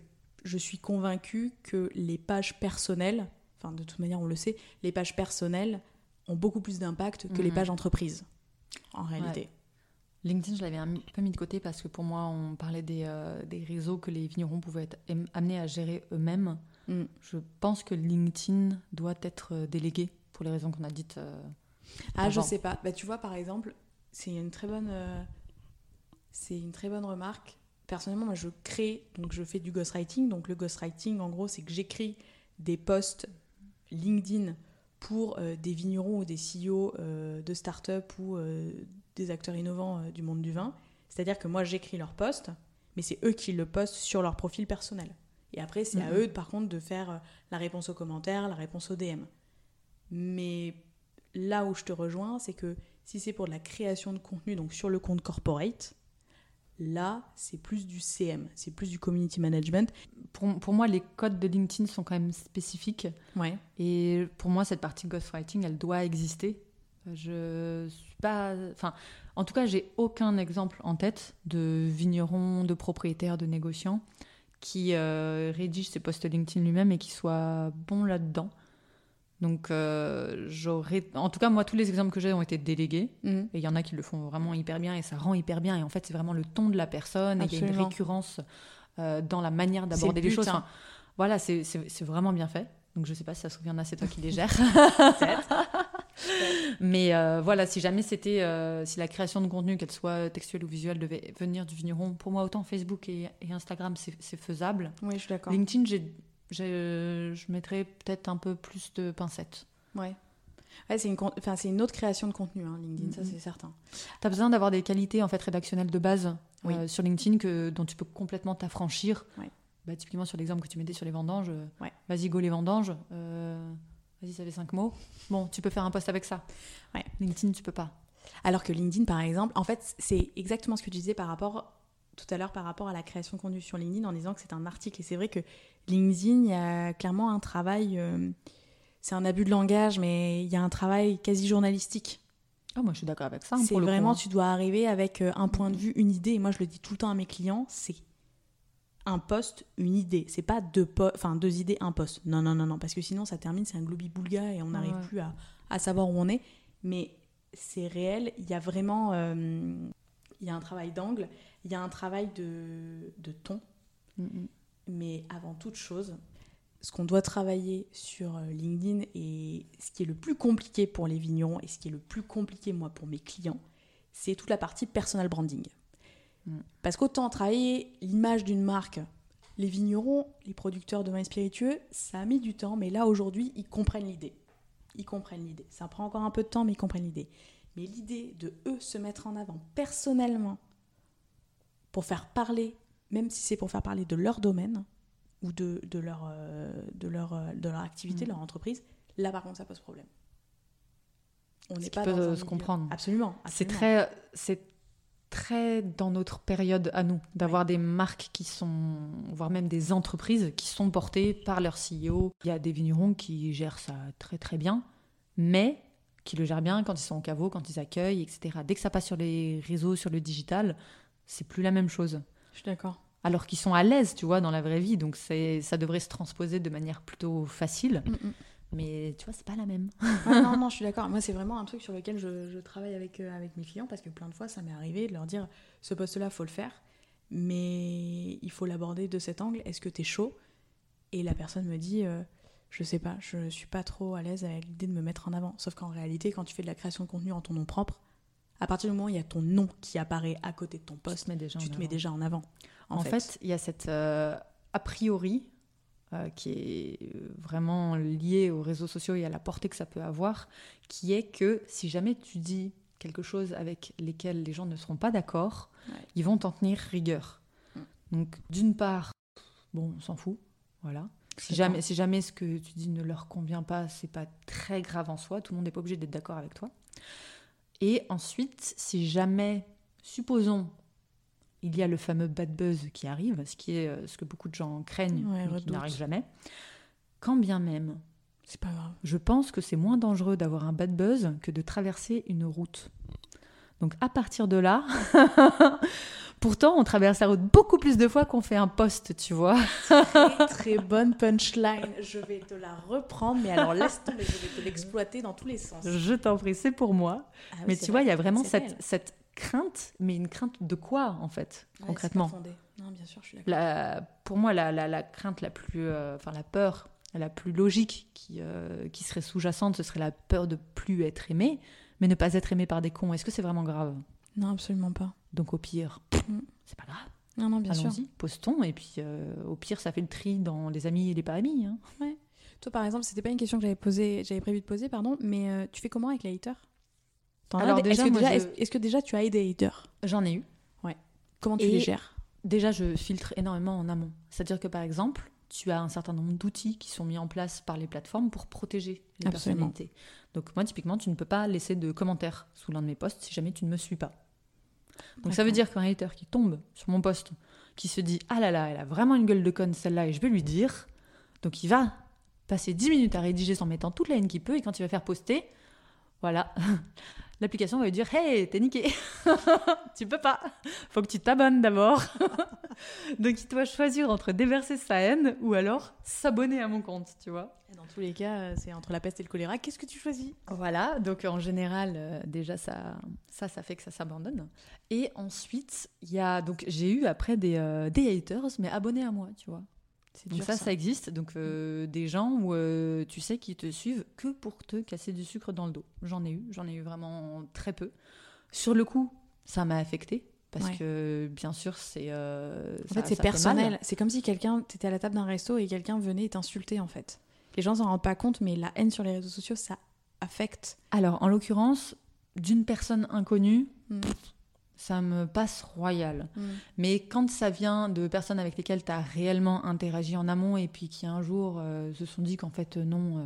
je suis convaincue que les pages personnelles, enfin de toute manière on le sait, les pages personnelles ont beaucoup plus d'impact que les Mhm. pages entreprises, en réalité. LinkedIn, je l'avais un peu mis de côté parce que pour moi, on parlait des, euh, des réseaux que les vignerons pouvaient être amenés à gérer eux-mêmes. Mm. Je pense que LinkedIn doit être euh, délégué pour les raisons qu'on a dites. euh, Ah, je Avant. sais pas. Bah, tu vois, par exemple, c'est une très bonne, euh, c'est une très bonne remarque. Personnellement, moi, je crée, donc je fais du ghostwriting. Donc le ghostwriting, en gros, c'est que j'écris des posts LinkedIn pour euh, des vignerons ou des CEO euh, de start-up ou euh, des acteurs innovants euh, du monde du vin. C'est-à-dire que moi, j'écris leurs posts, mais c'est eux qui le postent sur leur profil personnel. Et après, c'est à Mhm. eux, par contre, de faire euh, la réponse aux commentaires, la réponse aux DM. Mais là où je te rejoins, c'est que si c'est pour de la création de contenu, donc sur le compte corporate, là, c'est plus du CM, c'est plus du community management. Pour, pour moi, les codes de LinkedIn sont quand même spécifiques. Ouais. Et pour moi, cette partie ghostwriting, elle doit exister. Je suis pas. Enfin, en tout cas, j'ai aucun exemple en tête de vigneron, de propriétaire, de négociant qui euh, rédige ses posts LinkedIn lui-même et qui soit bon là-dedans. Donc, euh, j'aurais. En tout cas, moi, tous les exemples que j'ai ont été délégués. Mhm. Et il y en a qui le font vraiment hyper bien et ça rend hyper bien. Et en fait, c'est vraiment le ton de la personne et il y a une récurrence euh, dans la manière d'aborder le les choses. hein. Enfin, voilà, c'est vraiment bien fait. Donc, je sais pas si ça se souvient, c'est toi qui les gères. Mais euh, voilà, si jamais c'était, euh, si la création de contenu, qu'elle soit textuelle ou visuelle, devait venir du vigneron, pour moi, autant Facebook et, et Instagram, c'est faisable. Oui, je suis d'accord. LinkedIn, j'ai- je mettrais peut-être un peu plus de pincettes. Ouais. Ouais, c'est une, enfin, une autre création de contenu, hein, LinkedIn, ça Mhm. c'est certain. Tu as besoin d'avoir des qualités en fait rédactionnelles de base Oui. euh, sur LinkedIn que, dont tu peux complètement t'affranchir. Ouais. Bah, typiquement sur l'exemple que tu mettais sur les vendanges, Ouais. vas-y go les vendanges, euh, vas-y ça fait cinq mots. Bon, tu peux faire un post avec ça. Ouais. LinkedIn, tu peux pas. Alors que LinkedIn, par exemple, en fait, c'est exactement ce que tu disais par rapport tout à l'heure par rapport à la création de contenu sur LinkedIn en disant que c'est un article. Et c'est vrai que LinkedIn, il y a clairement un travail, euh, c'est un abus de langage, mais il y a un travail quasi journalistique. Ah, moi je suis d'accord avec ça. hein, C'est coup, vraiment, hein. tu dois arriver avec euh, un point de vue, une idée. Et moi, je le dis tout le temps à mes clients, c'est un poste, une idée. C'est pas deux, po- enfin, deux idées, un poste. Non, non, non, non, parce que sinon, ça termine, c'est un globi-boulga et on n'arrive Ouais. plus à, à savoir où on est. Mais c'est réel, il y a vraiment euh, il y a un travail d'angle, il y a un travail de, de ton. Mm. Mais avant toute chose, ce qu'on doit travailler sur euh, LinkedIn et ce qui est le plus compliqué pour les vignerons et ce qui est le plus compliqué moi pour mes clients, c'est toute la partie personal branding. Mm. Parce qu'autant travailler l'image d'une marque, les vignerons, les producteurs de vins spiritueux, ça a mis du temps, mais là aujourd'hui, ils comprennent l'idée. Ils comprennent l'idée. Ça prend encore un peu de temps, mais ils comprennent l'idée. Mais l'idée de eux se mettre en avant personnellement pour faire parler, même si c'est pour faire parler de leur domaine ou de, de leur, euh, de, leur, euh, de leur activité, Mm. leur entreprise, là par contre ça pose problème. On n'est pas peut dans se milieu- comprendre. Absolument. C'est très, c'est très dans notre période à nous d'avoir des marques qui sont, voire même des entreprises qui sont portées par leur CEO. Il y a des vignerons qui gèrent ça très très bien, mais qui le gèrent bien quand ils sont au caveau, quand ils accueillent, etc. Dès que ça passe sur les réseaux, sur le digital, c'est plus la même chose. Je suis d'accord. Alors qu'ils sont à l'aise, tu vois, dans la vraie vie, donc ça devrait se transposer de manière plutôt facile. Mais tu vois, c'est pas la même. Ouais, non, non, je suis d'accord. Moi, c'est vraiment un truc sur lequel je, je travaille avec, euh, avec mes clients parce que plein de fois, ça m'est arrivé de leur dire ce poste-là, faut le faire, mais il faut l'aborder de cet angle. Est-ce que tu es chaud? Et la personne me dit euh, je sais pas, je suis pas trop à l'aise avec l'idée de me mettre en avant. Sauf qu'en réalité, quand tu fais de la création de contenu en ton nom propre, à partir du moment où il y a ton nom qui apparaît à côté de ton Tu poste, te mets déjà tu en te mets avant. déjà en avant. En, fait, il y a cette euh, a priori euh, qui est euh, vraiment liée aux réseaux sociaux et à la portée que ça peut avoir, qui est que si jamais tu dis quelque chose avec lesquels les gens ne seront pas d'accord, Ouais. ils vont t'en tenir rigueur. Mm. Donc, d'une part, bon, on s'en fout, voilà. Si jamais, si jamais ce que tu dis ne leur convient pas, c'est pas très grave en soi. Tout le monde n'est pas obligé d'être d'accord avec toi. Et ensuite, si jamais, supposons, il y a le fameux bad buzz qui arrive, ce qui est euh, ce que beaucoup de gens craignent, Ouais, mais qui n'arrive jamais. Quand bien même, c'est pas grave. je pense que c'est moins dangereux d'avoir un bad buzz que de traverser une route. Donc à partir de là, pourtant on traverse la route beaucoup plus de fois qu'on fait un post, tu vois. Très, très bonne punchline. Je vais te la reprendre, mais alors laisse tomber, je vais te l'exploiter dans tous les sens. Je t'en prie, c'est pour moi. Ah mais tu vrai. vois, il y a vraiment cette crainte, mais une crainte de quoi en fait, Ouais, concrètement. Non, bien sûr, je suis. La- Pour moi, la, la- la crainte la plus, euh, enfin la peur la plus logique qui, euh, qui serait sous-jacente, ce serait la peur de plus être aimé, mais ne pas être aimé par des cons. Est-ce que c'est vraiment grave? Non, absolument pas. Donc au pire, Mm. c'est pas grave. Non, non, bien sûr. Postons, et puis euh, au pire, ça fait le tri dans les amis et les pas amis. hein. Toi, par exemple, c'était pas une question que j'avais posée, j'avais prévu de poser, pardon, mais tu fais comment avec les haters? Alors déjà, est-ce que déjà, je- est-ce- est-ce que déjà tu as eu des haters? J'en ai eu. Comment tu Et- les gères? Déjà, je filtre énormément en amont. C'est-à-dire que par exemple, tu as un certain nombre d'outils qui sont mis en place par les plateformes pour protéger les Absolument. personnalités. Donc moi, typiquement, tu ne peux pas laisser de commentaires sous l'un de mes posts si jamais tu ne me suis pas. Donc ça veut dire qu'un hater qui tombe sur mon post, qui se dit ah là là, elle a vraiment une gueule de conne celle-là et je vais lui dire, donc il va passer 10 minutes à rédiger sans mettant toute la haine qu'il peut et quand il va faire poster, voilà, l'application va lui dire hey t'es niqué, tu peux pas, faut que tu t'abonnes d'abord. donc il doit choisir entre déverser sa haine ou alors s'abonner à mon compte, tu vois. Dans tous les cas, euh, c'est entre la peste et le choléra. Qu'est-ce que tu choisis? Voilà, donc en général, euh, déjà ça, ça, ça fait que ça s'abandonne. Et ensuite, il y a donc j'ai eu après des, euh, des haters, mais abonnés à moi, tu vois. Donc dur, ça, ça, existe. Donc euh, des gens où euh, tu sais qui te suivent que pour te casser du sucre dans le dos. J'en ai eu, j'en ai eu vraiment très peu. Sur le coup, ça m'a affecté parce Ouais. que bien sûr c'est. euh, En ça- fait, c'est personnel. C'est comme si quelqu'un, t'étais à la table d'un resto et quelqu'un venait t'insulter, en fait. Les gens s'en rendent pas compte, mais la haine sur les réseaux sociaux, ça affecte. Alors en l'occurrence, d'une personne inconnue, Mm. Ça me passe royal. Mais quand ça vient de personnes avec lesquelles tu as réellement interagi en amont et puis qui un jour euh, se sont dit qu'en fait euh, non, euh,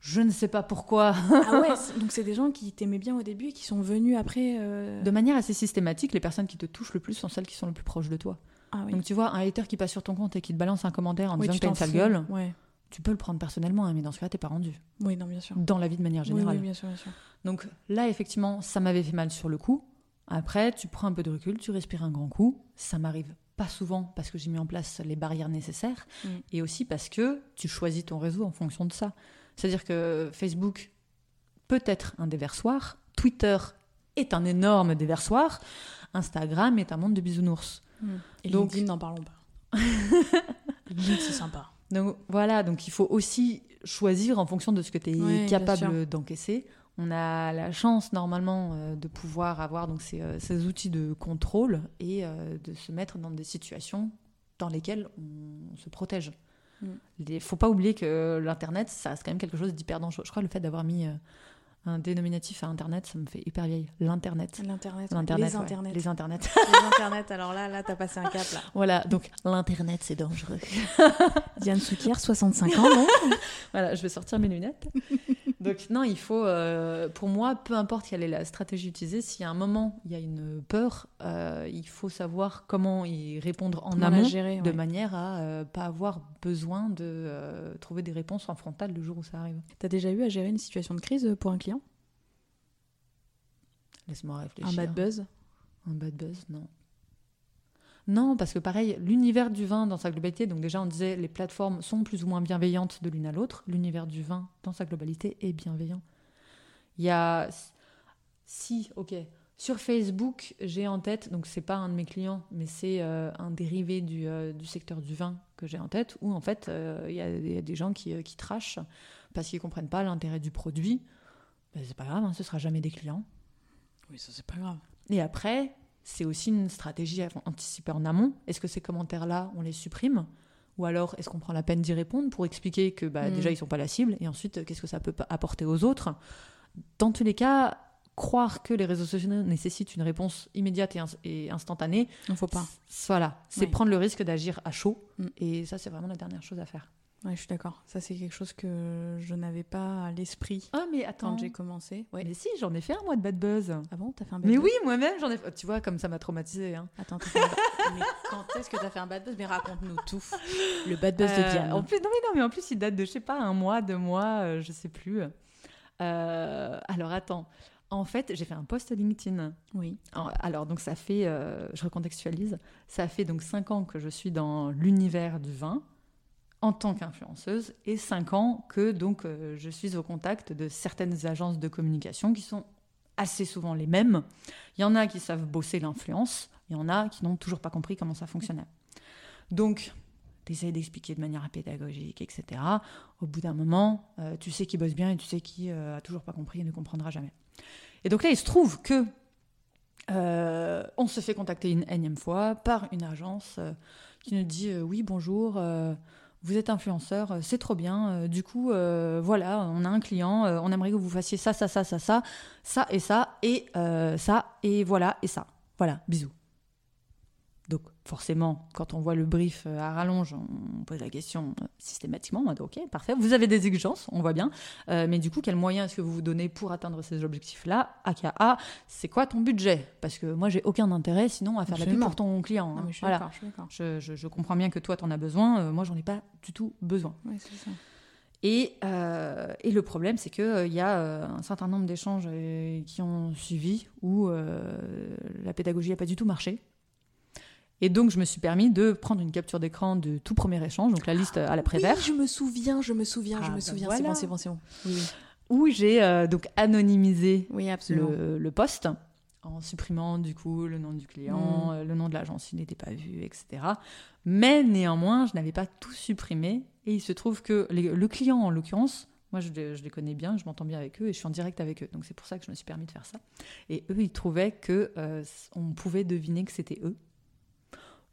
je ne sais pas pourquoi, Ah ouais, donc c'est des gens qui t'aimaient bien au début et qui sont venus après. euh, de manière assez systématique, les personnes qui te touchent le plus sont celles qui sont le plus proches de toi. Ah oui. Donc tu vois, un hater qui passe sur ton compte et qui te balance un commentaire en Oui, disant que t'as une sale gueule, Ouais. tu peux le prendre personnellement, hein, mais dans ce cas, t'es pas rendu. Oui, non, bien sûr. Dans la vie de manière Oui, générale. oui, bien sûr, bien sûr. Donc là, effectivement, ça m'avait fait mal sur le coup. Après, tu prends un peu de recul, tu respires un grand coup. Ça m'arrive pas souvent parce que j'ai mis en place les barrières nécessaires Mm. et aussi parce que tu choisis ton réseau en fonction de ça. C'est-à-dire que Facebook peut être un déversoir, Twitter est un énorme déversoir, Instagram est un monde de bisounours. Et Donc- LinkedIn, n'en parlons pas. LinkedIn, c'est sympa. Donc voilà, donc il faut aussi choisir en fonction de ce que tu es capable d'encaisser. On a la chance normalement euh, de pouvoir avoir donc ces, euh, ces outils de contrôle et euh, de se mettre dans des situations dans lesquelles on se protège. Mm. Il ne faut pas oublier que l'Internet, ça reste quand même quelque chose d'hyper dangereux. Je crois que le fait d'avoir mis un dénominatif à Internet, ça me fait hyper vieille. L'Internet. L'internet, L'Internet, les ouais. internets. Les Internets. Les internets, alors là, là, t'as passé un cap là. voilà, donc l'Internet, c'est dangereux. Diane Soukier, 65 ans, non? Voilà, je vais sortir mes lunettes. Donc non, il faut, euh, pour moi, peu importe quelle est la stratégie utilisée, s'il y a un moment, il y a une peur, euh, il faut savoir comment y répondre en Comment amont, gérer, de ouais. manière à euh, pas avoir besoin de euh, trouver des réponses en frontal le jour où ça arrive. T'as déjà eu à gérer une situation de crise pour un client? Laisse-moi réfléchir. Un bad buzz? Un bad buzz, non. Non, parce que pareil, l'univers du vin dans sa globalité, donc déjà on disait les plateformes sont plus ou moins bienveillantes de l'une à l'autre, l'univers du vin dans sa globalité est bienveillant. Il y a... Si, ok. Sur Facebook, j'ai en tête, donc c'est pas un de mes clients, mais c'est euh, un dérivé du, euh, du secteur du vin que j'ai en tête, où en fait euh, il y, a- il y a des gens qui, qui trashent parce qu'ils comprennent pas l'intérêt du produit. Ben, c'est pas grave, hein, ce sera jamais des clients. Oui, ça c'est pas grave. Et après, c'est aussi une stratégie à anticiper en amont. Est-ce que ces commentaires-là, on les supprime? Ou alors, est-ce qu'on prend la peine d'y répondre pour expliquer que bah, Mm. déjà, ils sont pas la cible? Et ensuite, qu'est-ce que ça peut apporter aux autres? Dans tous les cas, croire que les réseaux sociaux nécessitent une réponse immédiate et, ins- et instantanée, Il faut pas. voilà, c'est Oui. prendre le risque d'agir à chaud. Mm. Et ça, c'est vraiment la dernière chose à faire. Ouais, je suis d'accord. Ça c'est quelque chose que je n'avais pas à l'esprit Ah, mais attends. quand j'ai commencé. Ouais. Mais si, j'en ai fait un, moi, de bad buzz. Ah bon, t'as fait un bad Mais buzz? oui, moi-même, j'en ai fait. Tu vois, comme ça m'a traumatisé. Hein. Attends, fait un. Mais quand est-ce que t'as fait un bad buzz? Mais raconte-nous tout. Le bad buzz de Euh, Diane. En plus, non, mais non, mais en plus, il date de, je sais pas, un mois, deux mois, euh, je sais plus. Euh, alors, attends. En fait, j'ai fait un post LinkedIn. Oui. Alors, donc, ça fait, euh, je recontextualise, ça fait donc cinq ans que je suis dans l'univers du vin en tant qu'influenceuse et cinq ans que donc euh, je suis au contact de certaines agences de communication qui sont assez souvent les mêmes. Il y en a qui savent bosser l'influence, il y en a qui n'ont toujours pas compris comment ça fonctionnait. Donc, tu d'expliquer de manière pédagogique, etc. Au bout d'un moment, euh, tu sais qui bosse bien et tu sais qui euh, a toujours pas compris et ne comprendra jamais. Et donc là, il se trouve que euh, on se fait contacter une énième fois par une agence qui nous dit oui bonjour. Vous êtes influenceur, euh, c'est trop bien. euh, du coup, euh, voilà, on a un client, on aimerait que vous fassiez ça, ça, ça, ça, ça, ça et ça, et ça, et voilà, et ça. Voilà, bisous. Donc, forcément, quand on voit le brief euh, à rallonge, on pose la question euh, systématiquement. On dit, ok, parfait, vous avez des exigences, on voit bien. Euh, mais du coup, quels moyens est-ce que vous vous donnez pour atteindre ces objectifs-là AKA, c'est quoi ton budget? Parce que moi, j'ai aucun intérêt sinon à faire la pub pour ton client. Hein. je suis Voilà. je comprends bien que toi, tu en as besoin. euh, moi, j'en ai pas du tout besoin. Ouais, c'est ça. Et, euh, et le problème, c'est qu'il y a euh, un certain nombre d'échanges qui ont suivi où la pédagogie n'a pas du tout marché. Et donc, je me suis permis de prendre une capture d'écran de tout premier échange, donc la liste à la Prévert, Oui, je me souviens, je me souviens, Ah, je me bah souviens. voilà. C'est bon, c'est bon, c'est bon. Oui, où j'ai euh, donc anonymisé Oui, le, le poste en supprimant du coup le nom du client, Mm. euh, le nom de l'agence, il n'était pas vu, etc. Mais néanmoins, je n'avais pas tout supprimé et il se trouve que les- le client, en l'occurrence, moi je, les- je les connais bien, je m'entends bien avec eux et je suis en direct avec eux. Donc c'est pour ça que je me suis permis de faire ça. Et eux, ils trouvaient que euh, on pouvait deviner que c'était eux.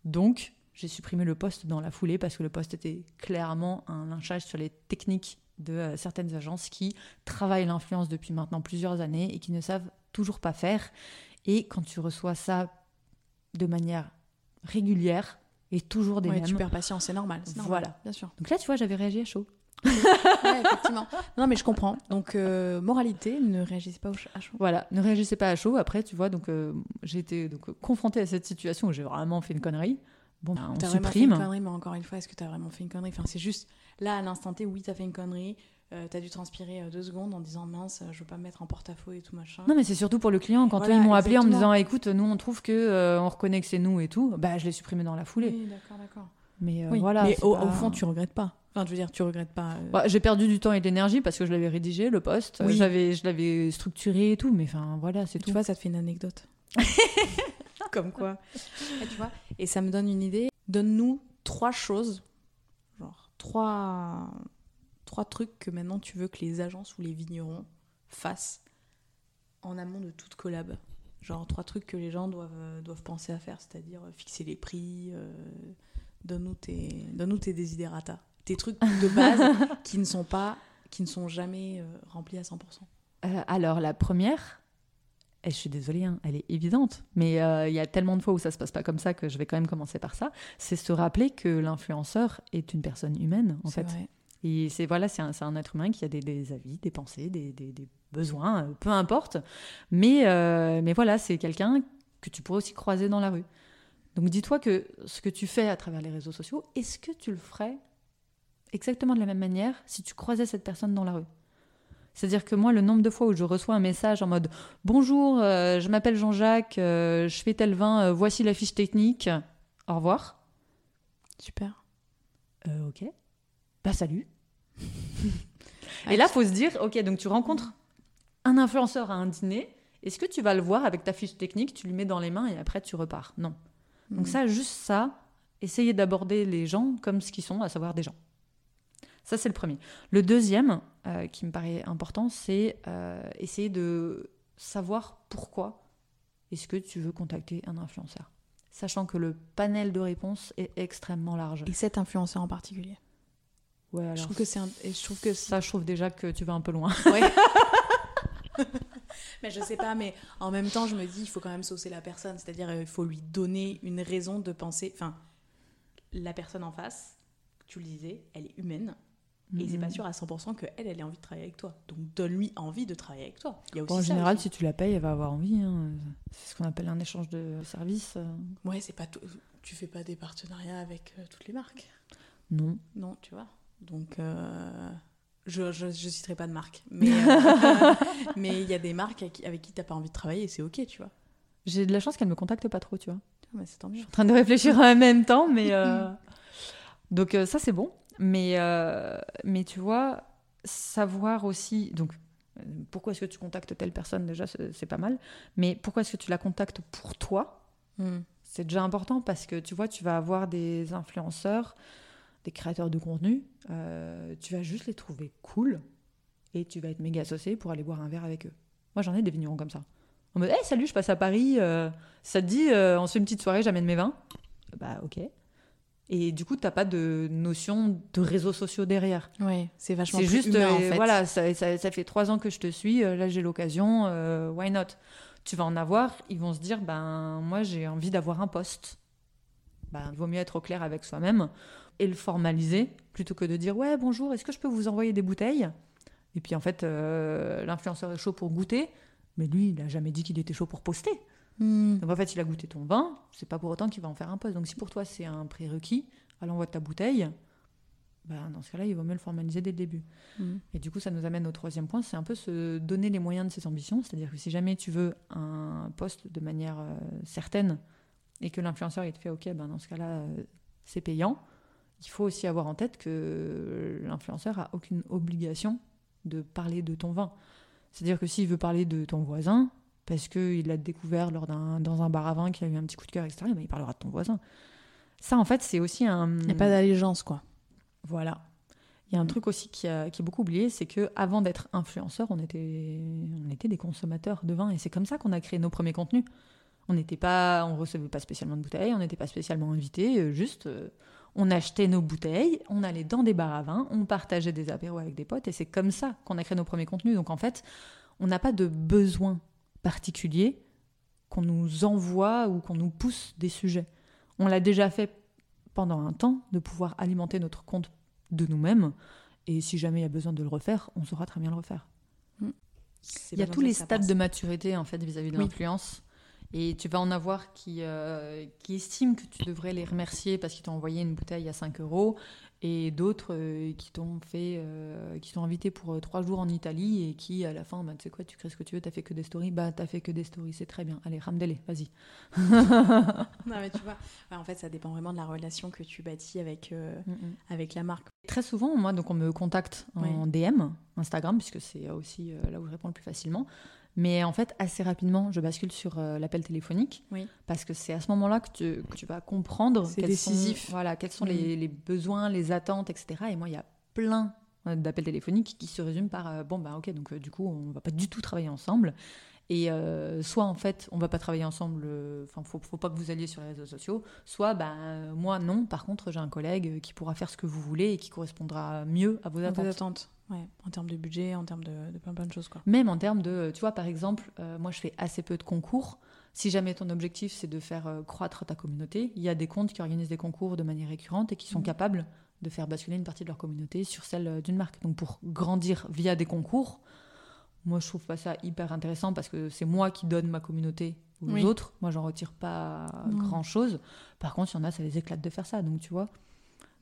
Donc j'ai supprimé le poste dans la foulée parce que le poste était clairement un lynchage sur les techniques de euh, certaines agences qui travaillent l'influence depuis maintenant plusieurs années et qui ne savent toujours pas faire. Et quand tu reçois ça de manière régulière et toujours des Ouais, mêmes. tu perds patience, c'est normal. c'est normal, Voilà. bien sûr. Donc là, tu vois, j'avais réagi à chaud. Ouais, effectivement. Non, mais je comprends. Donc, euh, moralité, ne réagissez pas à chaud. Voilà, ne réagissez pas à chaud. Après, tu vois, donc euh, j'ai été donc, confrontée à cette situation où j'ai vraiment fait une connerie. Bon, bah, on T'as vraiment fait une supprime. connerie, mais encore une fois, est-ce que t'as vraiment fait une connerie? Enfin, c'est juste là, à l'instant T, oui, t'as fait une connerie. euh, t'as dû transpirer euh, deux secondes en disant mince, euh, je veux pas me mettre en porte-à-faux et tout machin. Non, mais c'est surtout pour le client. Quand Voilà, eux, ils m'ont appelé en me disant, écoute, nous, on trouve que euh, on reconnaît que c'est nous et tout, bah, je l'ai supprimé dans la foulée. Oui, d'accord, d'accord. Mais euh, Oui, voilà. mais au, pas- au fond, tu regrettes pas. Enfin, je veux dire, tu regrettes pas. euh, Bah, j'ai perdu du temps et de l'énergie parce que je l'avais rédigé, le poste. Oui. J'avais, je l'avais structuré et tout, mais enfin, voilà, c'est tu tout. vois, ça te fait une anecdote. Comme quoi. Et, tu vois, et ça me donne une idée. Donne-nous trois choses, genre trois, trois trucs que maintenant tu veux que les agences ou les vignerons fassent en amont de toute collab Genre trois trucs que les gens doivent, doivent penser à faire, c'est-à-dire fixer les prix, donne-nous tes, donne tes desiderata. Tes trucs de base qui ne sont pas, qui ne sont jamais remplis à 100%. alors la première, et je suis désolée, hein, elle est évidente, mais euh, il y a tellement de fois où ça se passe pas comme ça que je vais quand même commencer par ça. C'est se rappeler que l'influenceur est une personne humaine, en fait. Et c'est voilà, c'est un, un, être humain qui a des, des avis, des pensées, des, des, des besoins, euh, peu importe. Mais, euh, mais voilà, c'est quelqu'un que tu pourrais aussi croiser dans la rue. Donc dis-toi que ce que tu fais à travers les réseaux sociaux, est-ce que tu le ferais exactement de la même manière si tu croisais cette personne dans la rue c'est-à-dire que moi, le nombre de fois où je reçois un message en mode Bonjour, euh, je m'appelle Jean-Jacques, euh, je fais tel vin, euh, voici la fiche technique, au revoir. Super. ok. Bah, salut. et là, faut se dire Ok, donc tu rencontres un influenceur à un dîner, est-ce que tu vas le voir avec ta fiche technique, tu lui mets dans les mains et après tu repars? Non. Donc, hmm. ça, juste ça, essayez d'aborder les gens comme ce qu'ils sont, à savoir des gens. Ça, c'est le premier. Le deuxième, euh, qui me paraît important, c'est euh, essayer de savoir pourquoi est-ce que tu veux contacter un influenceur. Sachant que le panel de réponses est extrêmement large. Et cet influenceur en particulier Ouais, alors. Je trouve que c'est je trouve que ça, je trouve déjà que tu vas un peu loin. Ouais. mais je sais pas, mais en même temps, je me dis, il faut quand même saucer la personne. C'est-à-dire, il faut lui donner une raison de penser. Enfin, la personne en face, tu le disais, elle est humaine. Et c'est pas mhm. sûr à 100% qu'elle, elle ait envie de travailler avec toi. Donc donne-lui envie de travailler avec toi. Il y a aussi en général, si tu la payes, elle va avoir envie. Hein. C'est ce qu'on appelle un échange de services. Euh. Ouais, c'est pas tu fais pas des partenariats avec euh, toutes les marques. Non. Non, tu vois. Donc euh, je, je, je, citerai pas de marque, mais mais il y a des marques avec, avec qui t'as pas envie de travailler et c'est ok, tu vois. J'ai de la chance qu'elle me contacte pas trop, tu vois. Ouais, c'est tant mieux. Je suis en train de réfléchir en même temps, mais donc ça c'est bon. Mais, euh, mais tu vois, savoir aussi. Donc, pourquoi est-ce que tu contactes telle personne Déjà, c'est pas mal. Mais pourquoi est-ce que tu la contactes pour toi? Hmm. C'est déjà important parce que tu vois, tu vas avoir des influenceurs, des créateurs de contenu. Euh, tu vas juste les trouver cool et tu vas être méga associé pour aller boire un verre avec eux. Moi, j'en ai des vignerons comme ça. En mode, hey, salut, je passe à Paris. Euh, ça te dit, on se fait une petite soirée, j'amène mes vins? Bah, ok. Et du coup, tu n'as pas de notion de réseaux sociaux derrière. Oui, c'est vachement C'est juste, humain, en fait. voilà, ça, ça, fait trois ans que je te suis, euh, là j'ai l'occasion, euh, why not? Tu vas en avoir, ils vont se dire, ben moi j'ai envie d'avoir un poste. Ben, il vaut mieux être au clair avec soi-même et le formaliser plutôt que de dire, ouais, bonjour, est-ce que je peux vous envoyer des bouteilles? Et puis en fait, euh, l'influenceur est chaud pour goûter, mais lui, il n'a jamais dit qu'il était chaud pour poster. Hmm. Donc en fait, il a goûté ton vin, c'est pas pour autant qu'il va en faire un poste. Donc si pour toi c'est un prérequis à l'envoi de ta bouteille, bah, dans ce cas-là, il vaut mieux le formaliser dès le début. Hmm. Et du coup, ça nous amène au troisième point, c'est un peu se donner les moyens de ses ambitions. C'est-à-dire que si jamais tu veux un poste de manière euh, certaine et que l'influenceur il te fait OK, ben dans ce cas-là, euh, c'est payant, il faut aussi avoir en tête que l'influenceur a aucune obligation de parler de ton vin. C'est-à-dire que s'il veut parler de ton voisin, parce qu'il l'a découvert lors d'un, dans un bar à vin, qu'il a eu un petit coup de cœur, etc., ben, il parlera de ton voisin. Ça, en fait, c'est aussi un. Il n'y a pas d'allégeance, quoi. Voilà. Il y a un truc aussi qui, a, qui est beaucoup oublié, c'est que avant d'être influenceur, on était, on était des consommateurs de vin, et c'est comme ça qu'on a créé nos premiers contenus. On n'était pas, on recevait pas spécialement de bouteilles, on n'était pas spécialement invités, euh, juste euh, on achetait nos bouteilles, on allait dans des bars à vin, on partageait des apéros avec des potes, et c'est comme ça qu'on a créé nos premiers contenus. Donc en fait, on n'a pas de besoin particulier qu'on nous envoie ou qu'on nous pousse des sujets. On l'a déjà fait pendant un temps de pouvoir alimenter notre compte de nous-mêmes. Et si jamais il y a besoin de le refaire, on saura très bien le refaire. Mm. Il y a tous les stades de maturité en fait vis-à-vis de l'influence. Et tu vas en avoir qui, euh, qui estiment que tu devrais les remercier parce qu'ils t'ont envoyé une bouteille à 5 euros et d'autres euh, qui t'ont fait, euh, qui t'ont invité pour trois jours en Italie et qui à la fin, bah, tu sais quoi, tu crées ce que tu veux, t'as fait que des stories, bah t'as fait que des stories, c'est très bien. Allez, ramdele, vas-y. non mais tu vois, en fait ça dépend vraiment de la relation que tu bâtis avec avec la marque. Très souvent, moi, donc on me contacte en DM, Instagram, puisque c'est aussi là où je réponds le plus facilement. Mais en fait, assez rapidement, je bascule sur euh, l'appel téléphonique. Parce que c'est à ce moment-là que tu, que tu, vas comprendre quels décisif. Sont, voilà, quels sont les, mm. les, besoins, les attentes, etc. Et moi, il y a plein euh, d'appels téléphoniques qui se résument par euh, bon, bah ok, donc du coup, on va pas du tout travailler ensemble. Et euh, soit en fait, on va pas travailler ensemble, euh, enfin, faut, faut pas que vous alliez sur les réseaux sociaux, soit ben, moi non, par contre, j'ai un collègue qui pourra faire ce que vous voulez et qui correspondra mieux à vos Vos attentes. attentes, ouais. En termes de budget, en termes de, de plein plein de choses, quoi. Même en termes de, tu vois, par exemple, euh, moi je fais assez peu de concours. Si jamais ton objectif c'est de faire euh, croître ta communauté, il y a des comptes qui organisent des concours de manière récurrente et qui sont Mhm. capables de faire basculer une partie de leur communauté sur celle d'une marque. Donc pour grandir via des concours, moi je trouve pas ça hyper intéressant parce que c'est moi qui donne ma communauté aux Oui. autres. Moi j'en retire pas Non. grand chose. Par contre, il y en a, ça les éclate de faire ça. Donc tu vois,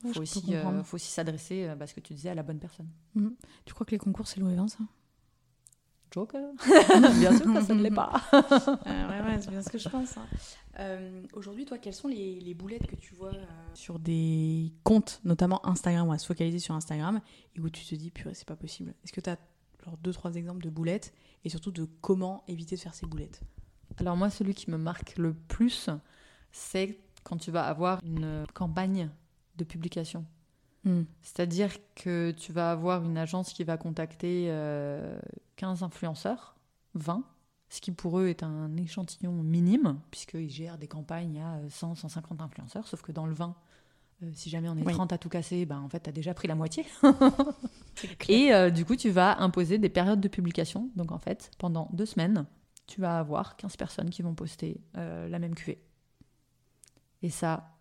Ouais, faut aussi, euh, faut aussi s'adresser, euh, bah, ce que tu disais, à la bonne personne. Tu crois que les concours, c'est Louis Vince Joker Bien sûr que ça ne l'est pas. Euh, ouais, ouais, c'est bien ce que je pense. hein. Euh, Aujourd'hui, toi, quelles sont les, les boulettes que tu vois euh, sur des comptes, notamment Instagram, on va se focaliser sur Instagram, et où tu te dis, purée, c'est pas possible. Est-ce que tu as genre deux, trois exemples de boulettes, et surtout de comment éviter de faire ces boulettes Alors moi, celui qui me marque le plus, c'est quand tu vas avoir une campagne de publication. C'est-à-dire que tu vas avoir une agence qui va contacter euh, 15 influenceurs, 20, ce qui pour eux est un échantillon minime, puisqu'ils gèrent des campagnes à 100, 150 influenceurs, sauf que dans le 20, euh, si jamais on est Oui. 30 à tout casser, ben, en fait, tu as déjà pris la moitié. Et euh, du coup, tu vas imposer des périodes de publication. Donc en fait, pendant deux semaines, tu vas avoir 15 personnes qui vont poster euh, la même cuvée. Et ça,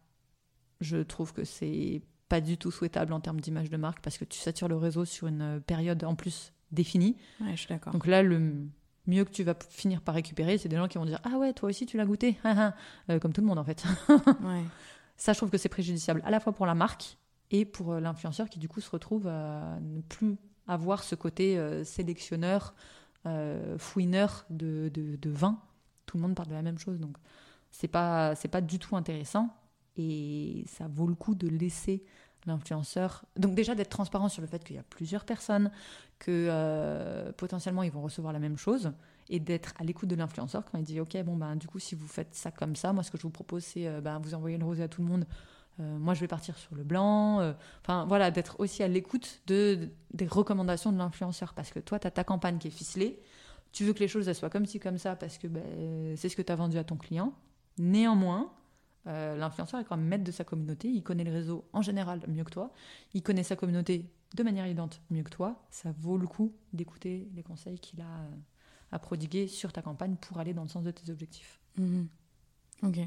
je trouve que c'est pas du tout souhaitable en termes d'image de marque parce que tu satures le réseau sur une période en plus définie. Ouais, je suis d'accord. Donc là, le mieux que tu vas finir par récupérer, c'est des gens qui vont dire Ah ouais, toi aussi tu l'as goûté, comme tout le monde en fait. Ouais. Ça, je trouve que c'est préjudiciable à la fois pour la marque et pour euh, l'influenceur qui, du coup, se retrouve à ne plus avoir ce côté euh, sélectionneur, euh, fouineur de, de, vin. Tout le monde parle de la même chose. Donc, c'est pas, pas du tout intéressant. Et ça vaut le coup de laisser l'influenceur. Donc, déjà, d'être transparent sur le fait qu'il y a plusieurs personnes, que potentiellement ils vont recevoir la même chose et d'être à l'écoute de l'influenceur quand il dit ok bon ben du coup si vous faites ça comme ça moi ce que je vous propose c'est euh, ben, vous envoyez le rosé à tout le monde. Euh, moi je vais partir sur le blanc Euh, enfin voilà d'être aussi à l'écoute de, des recommandations de l'influenceur. Parce que toi tu as ta campagne qui est ficelée. Tu veux que les choses elles soient comme ci comme ça parce que ben, c'est ce que tu as vendu à ton client. Néanmoins l'influenceur est quand même maître de sa communauté. Il connaît le réseau en général mieux que toi. Il connaît sa communauté de manière évidente mieux que toi, ça vaut le coup d'écouter les conseils qu'il a à prodiguer sur ta campagne pour aller dans le sens de tes objectifs. Mhm. Ok,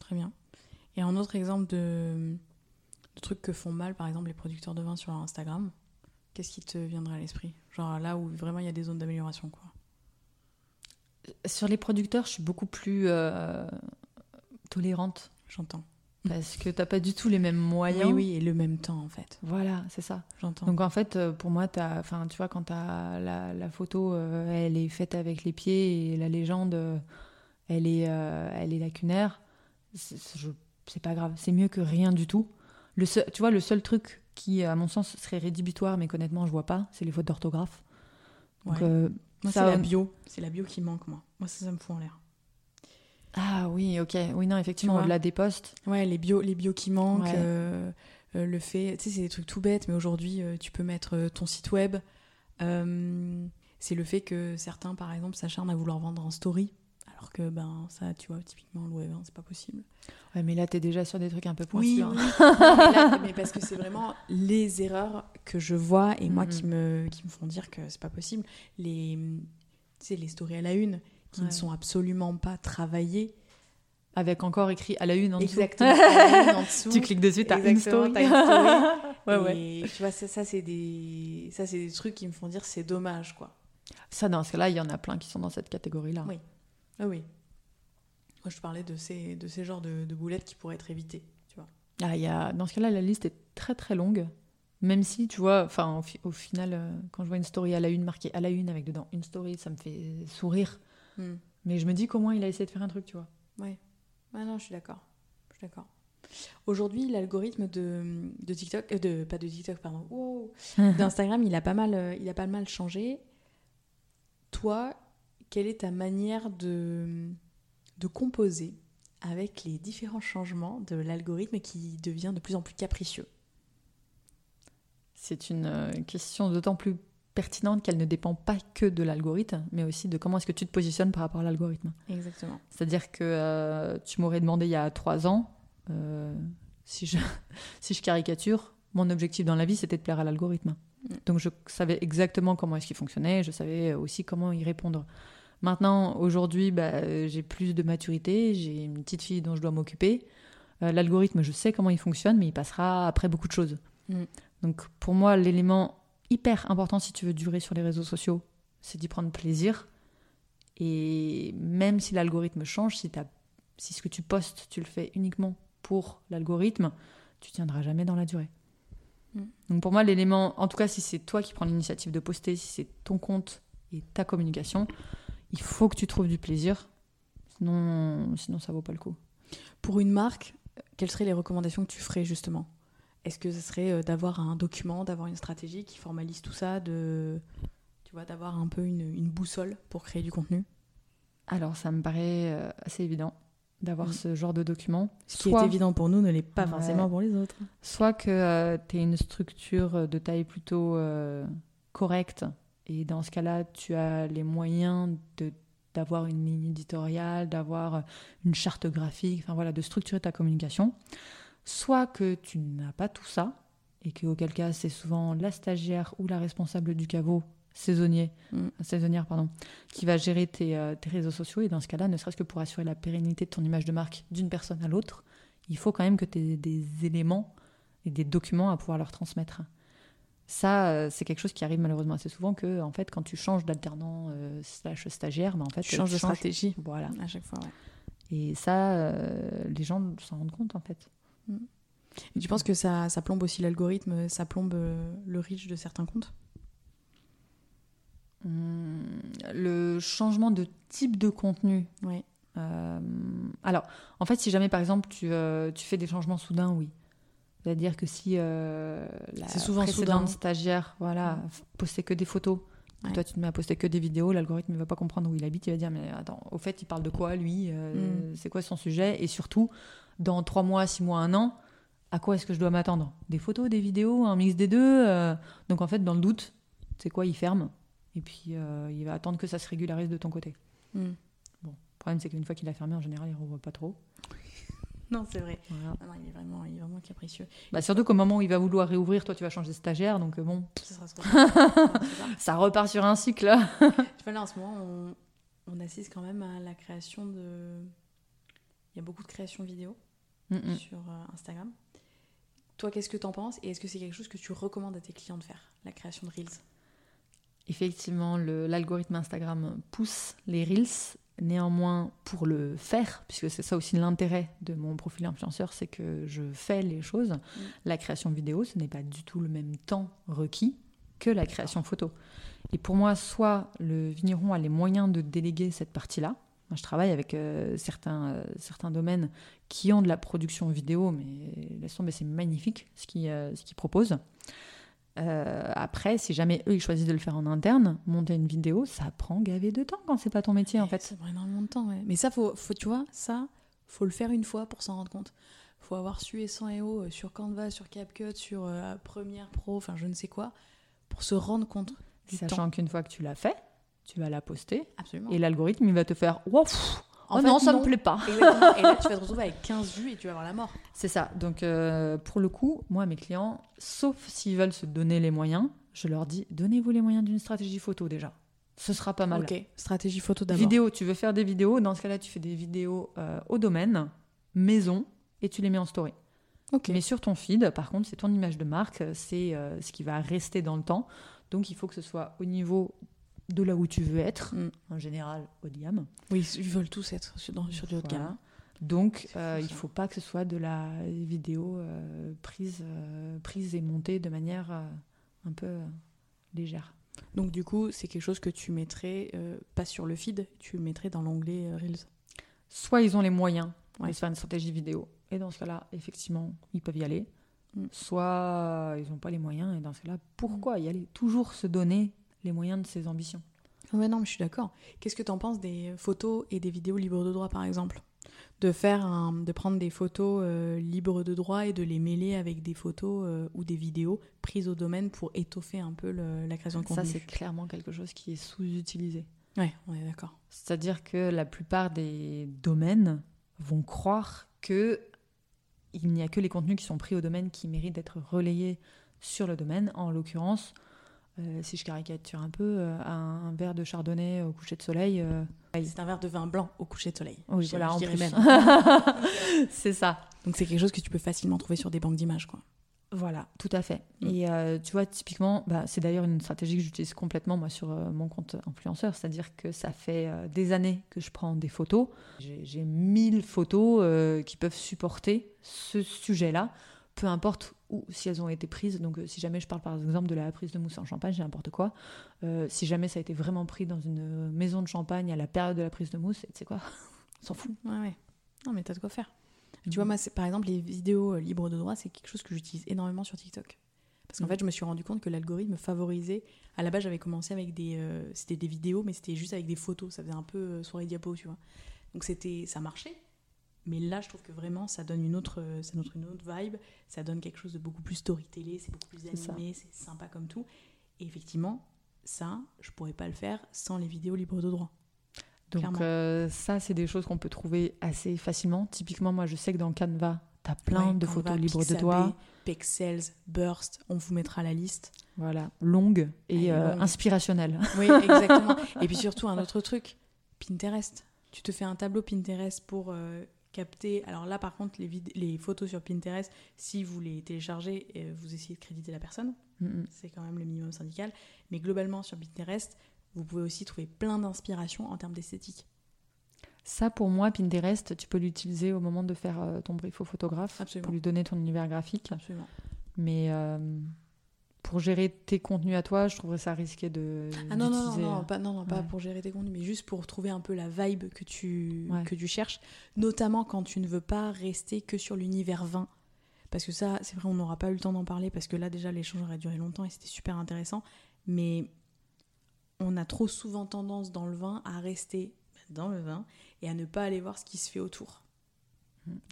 très bien. Et un autre exemple de, de trucs que font mal, par exemple, les producteurs de vin sur Instagram, qu'est-ce qui te viendrait à l'esprit? Genre là où vraiment il y a des zones d'amélioration, quoi. Sur les producteurs, je suis beaucoup plus euh, tolérante J'entends. Parce que t'as pas du tout les mêmes moyens. Oui, oui, et le même temps, en fait. Voilà, c'est ça. J'entends. Donc en fait, euh, pour moi, t'as, enfin, tu vois, quand t'as la, la photo, euh, elle est faite avec les pieds et la légende, euh, elle est, euh, elle est lacunaire. C'est, pas grave. C'est mieux que rien du tout. Le seul, tu vois, le seul truc qui, à mon sens, serait rédhibitoire, mais qu'honnêtement, je vois pas, c'est les fautes d'orthographe. Ouais. Moi, c'est la bio. C'est la bio qui manque, moi. Moi, ça, ça me fout en l'air. Ah oui, ok, oui, non, effectivement, au-delà des postes. Ouais, les bio, les bio qui manquent, Ouais. euh, euh, le fait, tu sais, c'est des trucs tout bêtes, mais aujourd'hui, euh, tu peux mettre ton site web. C'est le fait que certains, par exemple, s'acharnent à vouloir vendre en story, alors que, ben, ça, tu vois, typiquement, le web, hein, c'est pas possible. Ouais, mais là, t'es déjà sur des trucs un peu pointus. Oui, hein. oui. Mais, là, mais parce que c'est vraiment les erreurs que je vois et moi Mhm. qui me, qui me font dire que c'est pas possible. Les, tu sais, les stories à la une qui ne Ouais. sont absolument pas travaillées. Avec encore écrit à la une en dessous. Exactement. à la une en dessous. tu cliques dessus, t'as une story. t'as une story. ouais, ouais. Et tu vois, ça, ça c'est des, ça des trucs qui me font dire c'est dommage, quoi. Ça, dans ce cas-là, il y en a plein qui sont dans cette catégorie-là. Oui. Ah oui. Moi, je parlais de ces, de ces genres de, de boulettes qui pourraient être évitées, tu vois. Ah, y a... Dans ce cas-là, la liste est très très longue. Même si, tu vois, enfin, au, fi- au final, euh, quand je vois une story à la une, marquée à la une avec dedans une story, ça me fait sourire. Mais je me dis comment il a essayé de faire un truc, tu vois. Ouais. Ah non, je suis d'accord. Je suis d'accord. Aujourd'hui, l'algorithme de, de TikTok, euh, de, pas de TikTok, pardon, wow, d'Instagram, il a pas mal, euh, il a pas mal changé. Toi, quelle est ta manière de, de composer avec les différents changements de l'algorithme qui devient de plus en plus capricieux? C'est une euh, question d'autant plus pertinente qu'elle ne dépend pas que de l'algorithme, mais aussi de comment est-ce que tu te positionnes par rapport à l'algorithme. Exactement. C'est-à-dire que euh, tu m'aurais demandé il y a trois ans, euh, si, je, si je caricature, mon objectif dans la vie, c'était de plaire à l'algorithme. Mm. Donc je savais exactement comment est-ce qu'il fonctionnait, je savais aussi comment y répondre. Maintenant, aujourd'hui, bah, j'ai plus de maturité, j'ai une petite fille dont je dois m'occuper. Euh, L'algorithme, je sais comment il fonctionne, mais il passera après beaucoup de choses. Mm. Donc pour moi, l'élément hyper important si tu veux durer sur les réseaux sociaux, c'est d'y prendre plaisir. Et même si l'algorithme change, si, si ce que tu postes, tu le fais uniquement pour l'algorithme, tu tiendras jamais dans la durée. Mm. Donc pour moi, l'élément, en tout cas, si c'est toi qui prends l'initiative de poster, si c'est ton compte et ta communication, il faut que tu trouves du plaisir. Sinon, sinon ça vaut pas le coup. Pour une marque, quelles seraient les recommandations que tu ferais justement? Est-ce que ce serait euh, d'avoir un document, d'avoir une stratégie qui formalise tout ça, de, tu vois, d'avoir un peu une, une boussole pour créer du contenu? Alors ça me paraît euh, assez évident d'avoir Mm. ce genre de document. Ce qui Soit- est évident pour nous ne l'est pas Ouais. forcément pour les autres. Soit que tu es une structure de taille plutôt euh, correcte, et dans ce cas-là, tu as les moyens de d'avoir une ligne éditoriale, d'avoir une charte graphique, enfin voilà, de structurer ta communication. Soit que tu n'as pas tout ça, et qu'auquel cas, c'est souvent la stagiaire ou la responsable du caveau saisonnier, Mm. saisonnière, pardon, qui va gérer tes, euh, tes réseaux sociaux. Et dans ce cas-là, ne serait-ce que pour assurer la pérennité de ton image de marque d'une personne à l'autre, il faut quand même que tu aies des éléments et des documents à pouvoir leur transmettre. Ça, euh, c'est quelque chose qui arrive malheureusement assez souvent que, en fait, quand tu changes d'alternant euh, slash stagiaire, bah, en fait, Tu changes de changes- stratégie Voilà. à chaque fois. ouais. Et ça, euh, les gens s'en rendent compte, en fait. Et tu penses que ça, ça plombe aussi l'algorithme, ça plombe euh, le reach de certains comptes? Hum, le changement de type de contenu. Ouais. euh, alors, en fait, si jamais, par exemple, tu, euh, tu fais des changements soudains, oui. C'est-à-dire que si euh, la C'est souvent précédente soudain. stagiaire voilà, postait que des photos, Ouais. toi tu te mets à poster que des vidéos, l'algorithme ne va pas comprendre où il habite, il va dire mais attends, au fait il parle de quoi lui Euh, Mm. C'est quoi son sujet Et surtout, dans trois mois, six mois, un an, à quoi est-ce que je dois m'attendre? Des photos, des vidéos, un mix des deux euh, Donc en fait, dans le doute, c'est quoi? Il ferme et puis euh, il va attendre que ça se régularise de ton côté. Mm. Le problème c'est qu'une fois qu'il a fermé, en général, il ne revoit pas trop. Non, c'est vrai. Voilà. Ah non, il, est vraiment, il est vraiment capricieux. Bah, surtout qu'au moment où il va vouloir réouvrir, toi tu vas changer de stagiaire, donc euh, bon, sera trop ça. repart sur un cycle. Tu vois, là, en ce moment, on, on assiste quand même à la création de. Il y a beaucoup de créations vidéo Mm, mm. sur euh, Instagram. Toi, qu'est-ce que t'en penses Et est-ce que c'est quelque chose que tu recommandes à tes clients de faire La création de Reels? Effectivement, l'algorithme Instagram pousse les Reels. Néanmoins, pour le faire, puisque c'est ça aussi l'intérêt de mon profil influenceur, c'est que je fais les choses. La création vidéo, ce n'est pas du tout le même temps requis que la création photo. Et pour moi, soit le vigneron a les moyens de déléguer cette partie-là. Moi, je travaille avec euh, certains, euh, certains domaines qui ont de la production vidéo, mais laisse tomber, c'est magnifique ce qu'ils euh, qu'ils proposent. Euh, après, si jamais eux ils choisissent de le faire en interne, monter une vidéo, ça prend gavé de temps quand c'est pas ton métier en fait. Ça prend énormément de temps, ouais. Mais ça, faut, faut, tu vois, ça, faut le faire une fois pour s'en rendre compte. Faut avoir sué 100 et haut euh, sur Canva, sur CapCut, sur euh, Premiere Pro, enfin je ne sais quoi, pour se rendre compte du. Sachant qu'une fois que tu l'as fait, tu vas la poster Absolument. et l'algorithme il va te faire Wow, oh fait, non, ça non. me plaît pas. Exactement. Et là, tu vas te retrouver avec 15 vues et tu vas avoir la mort. C'est ça. Donc euh, pour le coup, moi mes clients, sauf s'ils veulent se donner les moyens, je leur dis donnez-vous les moyens d'une stratégie photo déjà. Ce sera pas mal. Ok, stratégie photo d'abord. Vidéo, tu veux faire des vidéos, dans ce cas-là, tu fais des vidéos euh, au domaine, maison, et tu les mets en story. Ok. Mais sur ton feed, par contre, c'est ton image de marque, c'est euh, ce qui va rester dans le temps. Donc il faut que ce soit au niveau de là où tu veux être, Mm. en général haut de gamme. Oui, ils veulent tous être sur, dans- sur du haut de Voilà. gamme. Donc euh, il ça. faut pas que ce soit de la vidéo euh, prise, euh, prise et montée de manière un peu légère. Donc du coup, c'est quelque chose que tu mettrais pas sur le feed, tu mettrais dans l'onglet Reels. Soit ils ont les moyens Ouais. de faire une stratégie vidéo, et dans ce cas-là, effectivement, ils peuvent y aller. Mm. Soit ils n'ont pas les moyens, et dans ce cas-là, pourquoi y aller? Toujours se donner les moyens de ses ambitions. Ouais, non, mais je suis d'accord. Qu'est-ce que tu en penses des photos et des vidéos libres de droit, par exemple? De faire un, de prendre des photos euh, libres de droit et de les mêler avec des photos euh, ou des vidéos prises au domaine pour étoffer un peu le- la création de Ça, contenu? c'est clairement quelque chose qui est sous-utilisé. Ouais, on est d'accord. C'est-à-dire que la plupart des domaines vont croire que il n'y a que les contenus qui sont pris au domaine qui méritent d'être relayés sur le domaine. En l'occurrence, euh, si je caricature un peu, euh, un, un verre de chardonnay au coucher de soleil. euh, C'est un verre de vin blanc au coucher de soleil. oui, voilà, en plus. même. C'est ça. Donc c'est quelque chose que tu peux facilement trouver sur des banques d'images, quoi. Voilà, tout à fait. Mm. Et euh, tu vois, typiquement, bah, c'est d'ailleurs une stratégie que j'utilise complètement moi sur mon compte influenceur, c'est-à-dire que ça fait des années que je prends des photos. J'ai j'ai 1000 photos qui peuvent supporter ce sujet-là, peu importe où, si elles ont été prises. Donc, euh, si jamais je parle par exemple de la prise de mousse en champagne, j'ai n'importe quoi. Euh, si jamais ça a été vraiment pris dans une maison de champagne à la période de la prise de mousse, tu sais quoi, on s'en fout. Ouais, ouais. Non, mais t'as de quoi faire. Tu Mhm. vois, moi, par exemple, les vidéos euh, libres de droit, c'est quelque chose que j'utilise énormément sur TikTok. Parce qu'en Mhm. fait, je me suis rendu compte que l'algorithme favorisait. À la base, j'avais commencé avec des. euh, c'était des vidéos, mais c'était juste avec des photos. Ça faisait un peu soirée diapo, tu vois. Donc c'était, ça marchait. Mais là, je trouve que vraiment, ça donne une autre, euh, ça donne une autre vibe. Ça donne quelque chose de beaucoup plus storytellé. C'est beaucoup plus animé. C'est sympa comme tout. Et effectivement, ça, je pourrais pas le faire sans les vidéos libres de droit. Donc euh, ça, c'est des choses qu'on peut trouver assez facilement. Typiquement, moi, je sais que dans Canva, tu as plein Ouais, de Canva, photos libres de toi. Pexels, Burst, on vous mettra la liste. Voilà, longues et euh, longue. inspirationnelles. Oui, exactement. Et puis surtout, un autre truc, Pinterest. Tu te fais un tableau Pinterest pour euh, capter. Alors là, par contre, les, photos sur Pinterest, si vous les téléchargez, euh, vous essayez de créditer la personne. Mm, mm. C'est quand même le minimum syndical. Mais globalement, sur Pinterest, vous pouvez aussi trouver plein d'inspiration en termes d'esthétique. Ça, pour moi, Pinterest, tu peux l'utiliser au moment de faire euh, ton brief au photographe Absolument. pour lui donner ton univers graphique. Absolument. Mais euh, pour gérer tes contenus à toi, je trouverais ça risqué de. Ah non, non, non, euh, pas, non, non, pas ouais. pour gérer tes contenus, mais juste pour trouver un peu la vibe que tu, Ouais. que tu cherches, notamment quand tu ne veux pas rester que sur l'univers vin. Parce que ça, c'est vrai, on n'aura pas eu le temps d'en parler, parce que là, déjà, l'échange aurait duré longtemps et c'était super intéressant. Mais on a trop souvent tendance dans le vin à rester dans le vin et à ne pas aller voir ce qui se fait autour.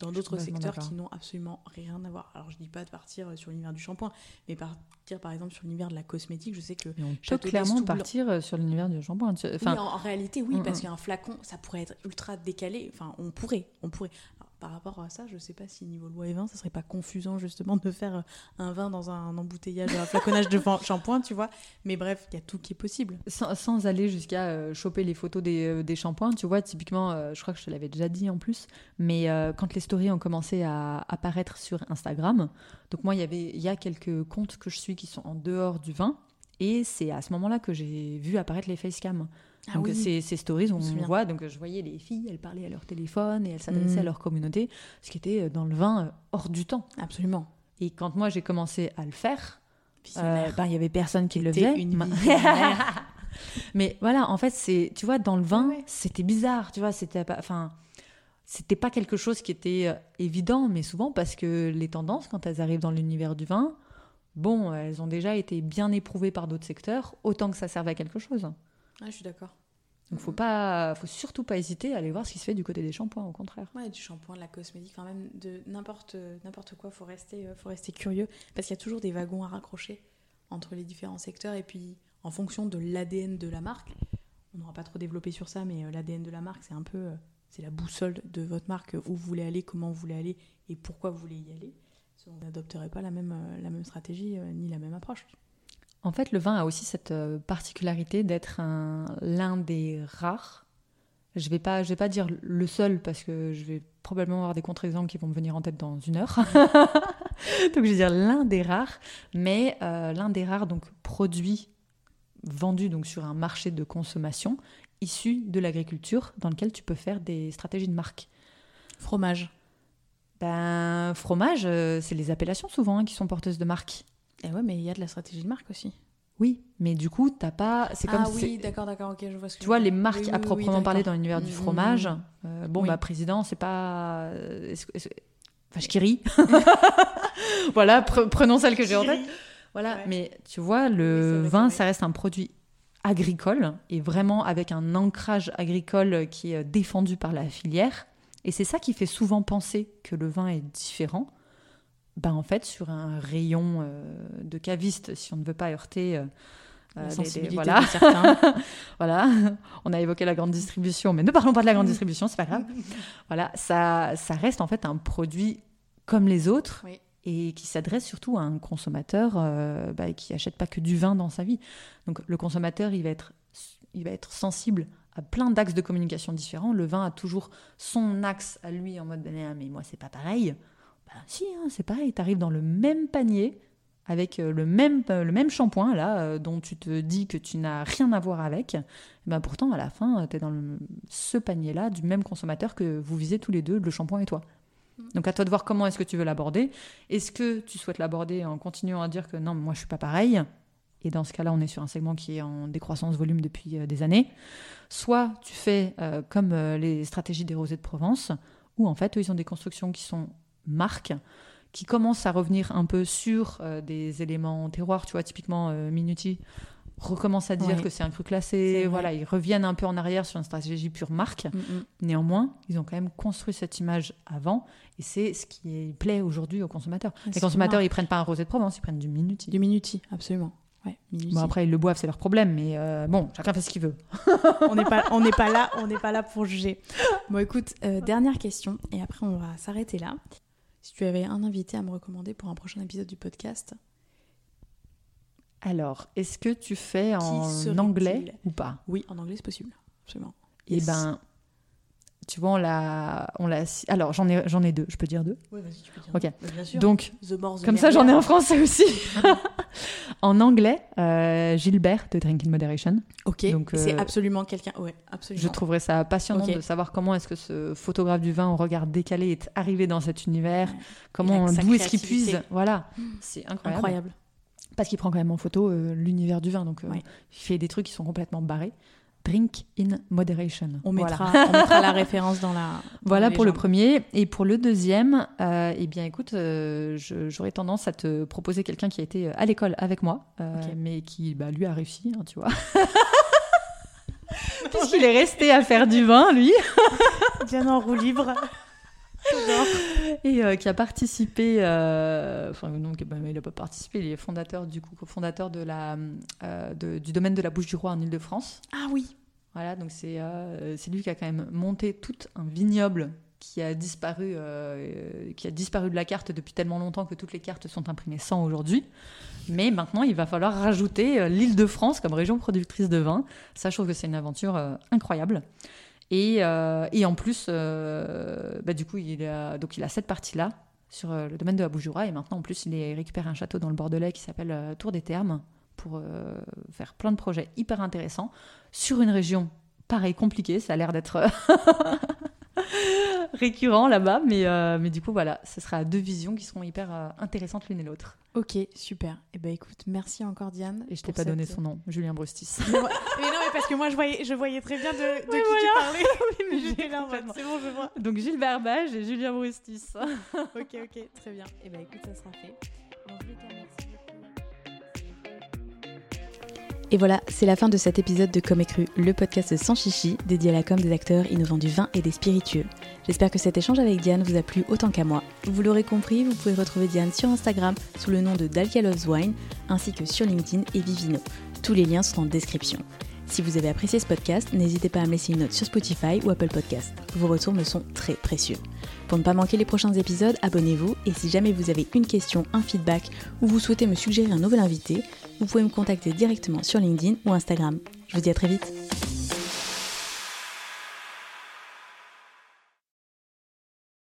Dans d'autres secteurs qui n'ont absolument rien à voir. Alors, je dis pas de partir sur l'univers du shampoing, mais partir par exemple sur l'univers de la cosmétique. Je sais que Mais on peut clairement partir euh, sur l'univers du shampoing. Tu- Enfin, oui, en, en réalité, oui, Mm, parce mm. qu'un flacon, ça pourrait être ultra décalé. Enfin, on pourrait, on pourrait. Alors, par rapport à ça, je sais pas si niveau loi et vin, ça serait pas confusant justement de faire euh, un vin dans un embouteillage, un flaconnage de shampoing, tu vois. Mais bref, il y a tout qui est possible. sans, sans aller jusqu'à euh, choper les photos des, euh, des shampoings, tu vois, typiquement, euh, je crois que je te l'avais déjà dit en plus, mais quand les stories ont commencé à apparaître sur Instagram, donc moi, il y avait, il y a quelques comptes que je suis qui sont en dehors du vin, et c'est à ce moment-là que j'ai vu apparaître les facecam. Ah donc oui. ces, ces stories, on souviens. voit, donc je voyais les filles, elles parlaient à leur téléphone et elles s'adressaient Mm. à leur communauté, ce qui était euh, dans le vin euh, hors du temps. Absolument. Et quand moi j'ai commencé à le faire, euh, Visionnaire. ben, il y avait personne qui le faisait. une. Mais voilà, en fait, c'est, tu vois, dans le vin, Ouais, c'était bizarre, tu vois, c'était pas, enfin, c'était pas quelque chose qui était euh, évident, mais souvent parce que les tendances, quand elles arrivent dans l'univers du vin, bon, elles ont déjà été bien éprouvées par d'autres secteurs, autant que ça servait à quelque chose. Ah, je suis d'accord. Donc, faut pas, faut surtout pas hésiter à aller voir ce qui se fait du côté des shampoings, au contraire. Ouais, du shampoing, de la cosmétique, enfin même de n'importe n'importe quoi, faut rester, euh, faut rester curieux parce qu'il y a toujours des wagons à raccrocher entre les différents secteurs et puis en fonction de l'ADN de la marque. On n'aura pas trop développé sur ça, mais euh, l'ADN de la marque, c'est un peu, euh, c'est la boussole de votre marque, où vous voulez aller, comment vous voulez aller et pourquoi vous voulez y aller. Sinon, Vous n'adopterez pas la même, la même stratégie ni la même approche. En fait, le vin a aussi cette euh, particularité d'être un- l'un des rares. Je vais pas, je vais pas dire le seul parce que je vais probablement avoir des contre-exemples qui vont me venir en tête dans une heure. donc je vais dire l'un des rares, mais euh, l'un des rares donc produits vendus donc sur un marché de consommation issu de l'agriculture dans lequel tu peux faire des stratégies de marque. Fromage. Ben fromage, euh, c'est les appellations souvent hein, qui sont porteuses de marque. Et Eh ouais, mais il y a de la stratégie de marque aussi. Oui, mais du coup t'as pas, c'est comme ah oui, d'accord, d'accord, ok, je vois ce que Tu vois, les marques Oui, oui, à oui, proprement parler dans l'univers du Mm, fromage, mm, euh, bon, bah, président, c'est pas. Enfin, je ris. voilà, pre- prenons celle que j'ai en tête. Voilà, Ouais. mais tu vois, le vin, ça reste un produit agricole et vraiment avec un ancrage agricole qui est défendu par la filière. Et c'est ça qui fait souvent penser que le vin est différent. Ben, en fait, sur un rayon euh, de caviste, si on ne veut pas heurter euh, euh, voilà. de certains. voilà, on a évoqué la grande distribution, mais ne parlons pas de la grande distribution, c'est pas grave. Voilà, ça, ça reste en fait un produit comme les autres Oui. et qui s'adresse surtout à un consommateur euh, bah, qui achète pas que du vin dans sa vie. Donc le consommateur, il va être, il va être sensible à plein d'axes de communication différents. Le vin a toujours son axe à lui en mode Ah, mais moi c'est pas pareil. Bah, si, hein, c'est pareil. Tu arrives dans le même panier avec euh, le même, euh, le même shampoing là euh, dont tu te dis que tu n'as rien à voir avec. Et ben, pourtant, à la fin, tu es dans le- ce panier là du même consommateur que vous visez tous les deux, le shampoing et toi. Donc à toi de voir comment est-ce que tu veux l'aborder. Est-ce que tu souhaites l'aborder en continuant à dire que non, moi je suis pas pareil? Et dans ce cas-là, on est sur un segment qui est en décroissance volume depuis des années. Soit tu fais euh, comme les stratégies des rosés de Provence, où en fait eux, ils ont des constructions qui sont marques, qui commencent à revenir un peu sur euh, des éléments terroirs. Tu vois, typiquement euh, Minuti recommence à dire Ouais. que c'est un cru classé. Voilà, ils reviennent un peu en arrière sur une stratégie pure marque. Mm, mm. Néanmoins, ils ont quand même construit cette image avant, et c'est ce qui plaît aujourd'hui aux consommateurs. Les consommateurs, ils prennent pas un rosé de Provence, ils prennent du Minuti. Du minuti, absolument. Ouais. Bon après, ils le boivent, c'est leur problème, mais euh, bon, chacun fait ce qu'il veut. on n'est pas, on n'est pas là, on n'est pas là pour juger. Bon, écoute, euh, dernière question, et après on va s'arrêter là. Si tu avais un invité à me recommander pour un prochain épisode du podcast, Alors, est-ce que tu fais en anglais ou pas? Oui, en anglais c'est possible, absolument. Eh Yes. ben, tu vois, on l'a, on l'a. Alors, j'en ai, j'en ai deux. Je peux dire deux? Oui, vas-y, tu peux dire. Ok. Bien sûr. Donc, The More, the comme ça, j'en ai en français aussi. en anglais, euh, Gilbert de Drink in Moderation. Ok, Donc, c'est euh, absolument quelqu'un. Ouais, absolument. Je trouverais ça passionnant de savoir comment est-ce que ce photographe du vin au regard décalé est arrivé dans cet univers. Ouais. Comment, d'où est-ce qu'il puise Voilà, c'est incroyable. Incroyable. Parce qu'il prend quand même en photo euh, l'univers du vin, donc euh, Ouais. il fait des trucs qui sont complètement barrés. Drink in moderation. On Voilà. mettra, on mettra la référence dans la. dans Voilà pour le premier. Et pour le deuxième, euh, eh bien écoute, euh, j'aurais tendance à te proposer quelqu'un qui a été euh, à l'école avec moi, euh, mais qui, bah, lui, a réussi, hein, tu vois. Puisqu'il est resté à faire du vin, lui. Diane en roue libre. et euh, qui a participé, euh, enfin non, bah, il n'a pas participé, il est fondateur du coup, fondateur de la, euh, de- du domaine de la Bouche du Roi en Ile-de-France. Ah oui. Voilà, donc c'est euh, c'est lui qui a quand même monté tout un vignoble qui a disparu, euh, qui a disparu de la carte depuis tellement longtemps que toutes les cartes sont imprimées sans aujourd'hui. Mais maintenant, il va falloir rajouter l'Île-de-France comme région productrice de vin. Ça, je trouve que c'est une aventure incroyable. Et, euh, et en plus, euh, bah, du coup, il a, donc il a cette partie-là sur euh, le domaine de la Boujoura. Et maintenant, en plus, il récupère un château dans le Bordelais qui s'appelle Tour des Thermes pour faire plein de projets hyper intéressants sur une région pareil compliquée. Ça a l'air d'être récurrent là-bas. Mais, euh, mais du coup, voilà, ce sera deux visions qui seront hyper euh, intéressantes l'une et l'autre. Ok, super. Et ben écoute, merci encore Diane. Et je t'ai pas donné son nom, Julien Brustis. mais non, mais parce que moi je voyais, je voyais très bien de, de qui Oui, tu parlais. mais J'étais là en mode, complètement. c'est bon, je vois. Donc Gilles Barbage et Julien Brustis. Ok, ok, très bien. Et ben écoute, ça sera fait. Et voilà, c'est la fin de cet épisode de Comme Cru, le podcast sans chichi dédié à la com des acteurs innovants du vin et des spiritueux. J'espère que cet échange avec Diane vous a plu autant qu'à moi. Vous l'aurez compris, vous pouvez retrouver Diane sur Instagram sous le nom de Dalkia Loves Wine, ainsi que sur LinkedIn et Vivino. Tous les liens sont en description. Si vous avez apprécié ce podcast, n'hésitez pas à me laisser une note sur Spotify ou Apple Podcast. Vos retours me sont très précieux. Pour ne pas manquer les prochains épisodes, abonnez-vous et si jamais vous avez une question, un feedback ou vous souhaitez me suggérer un nouvel invité, vous pouvez me contacter directement sur LinkedIn ou Instagram. Je vous dis à très vite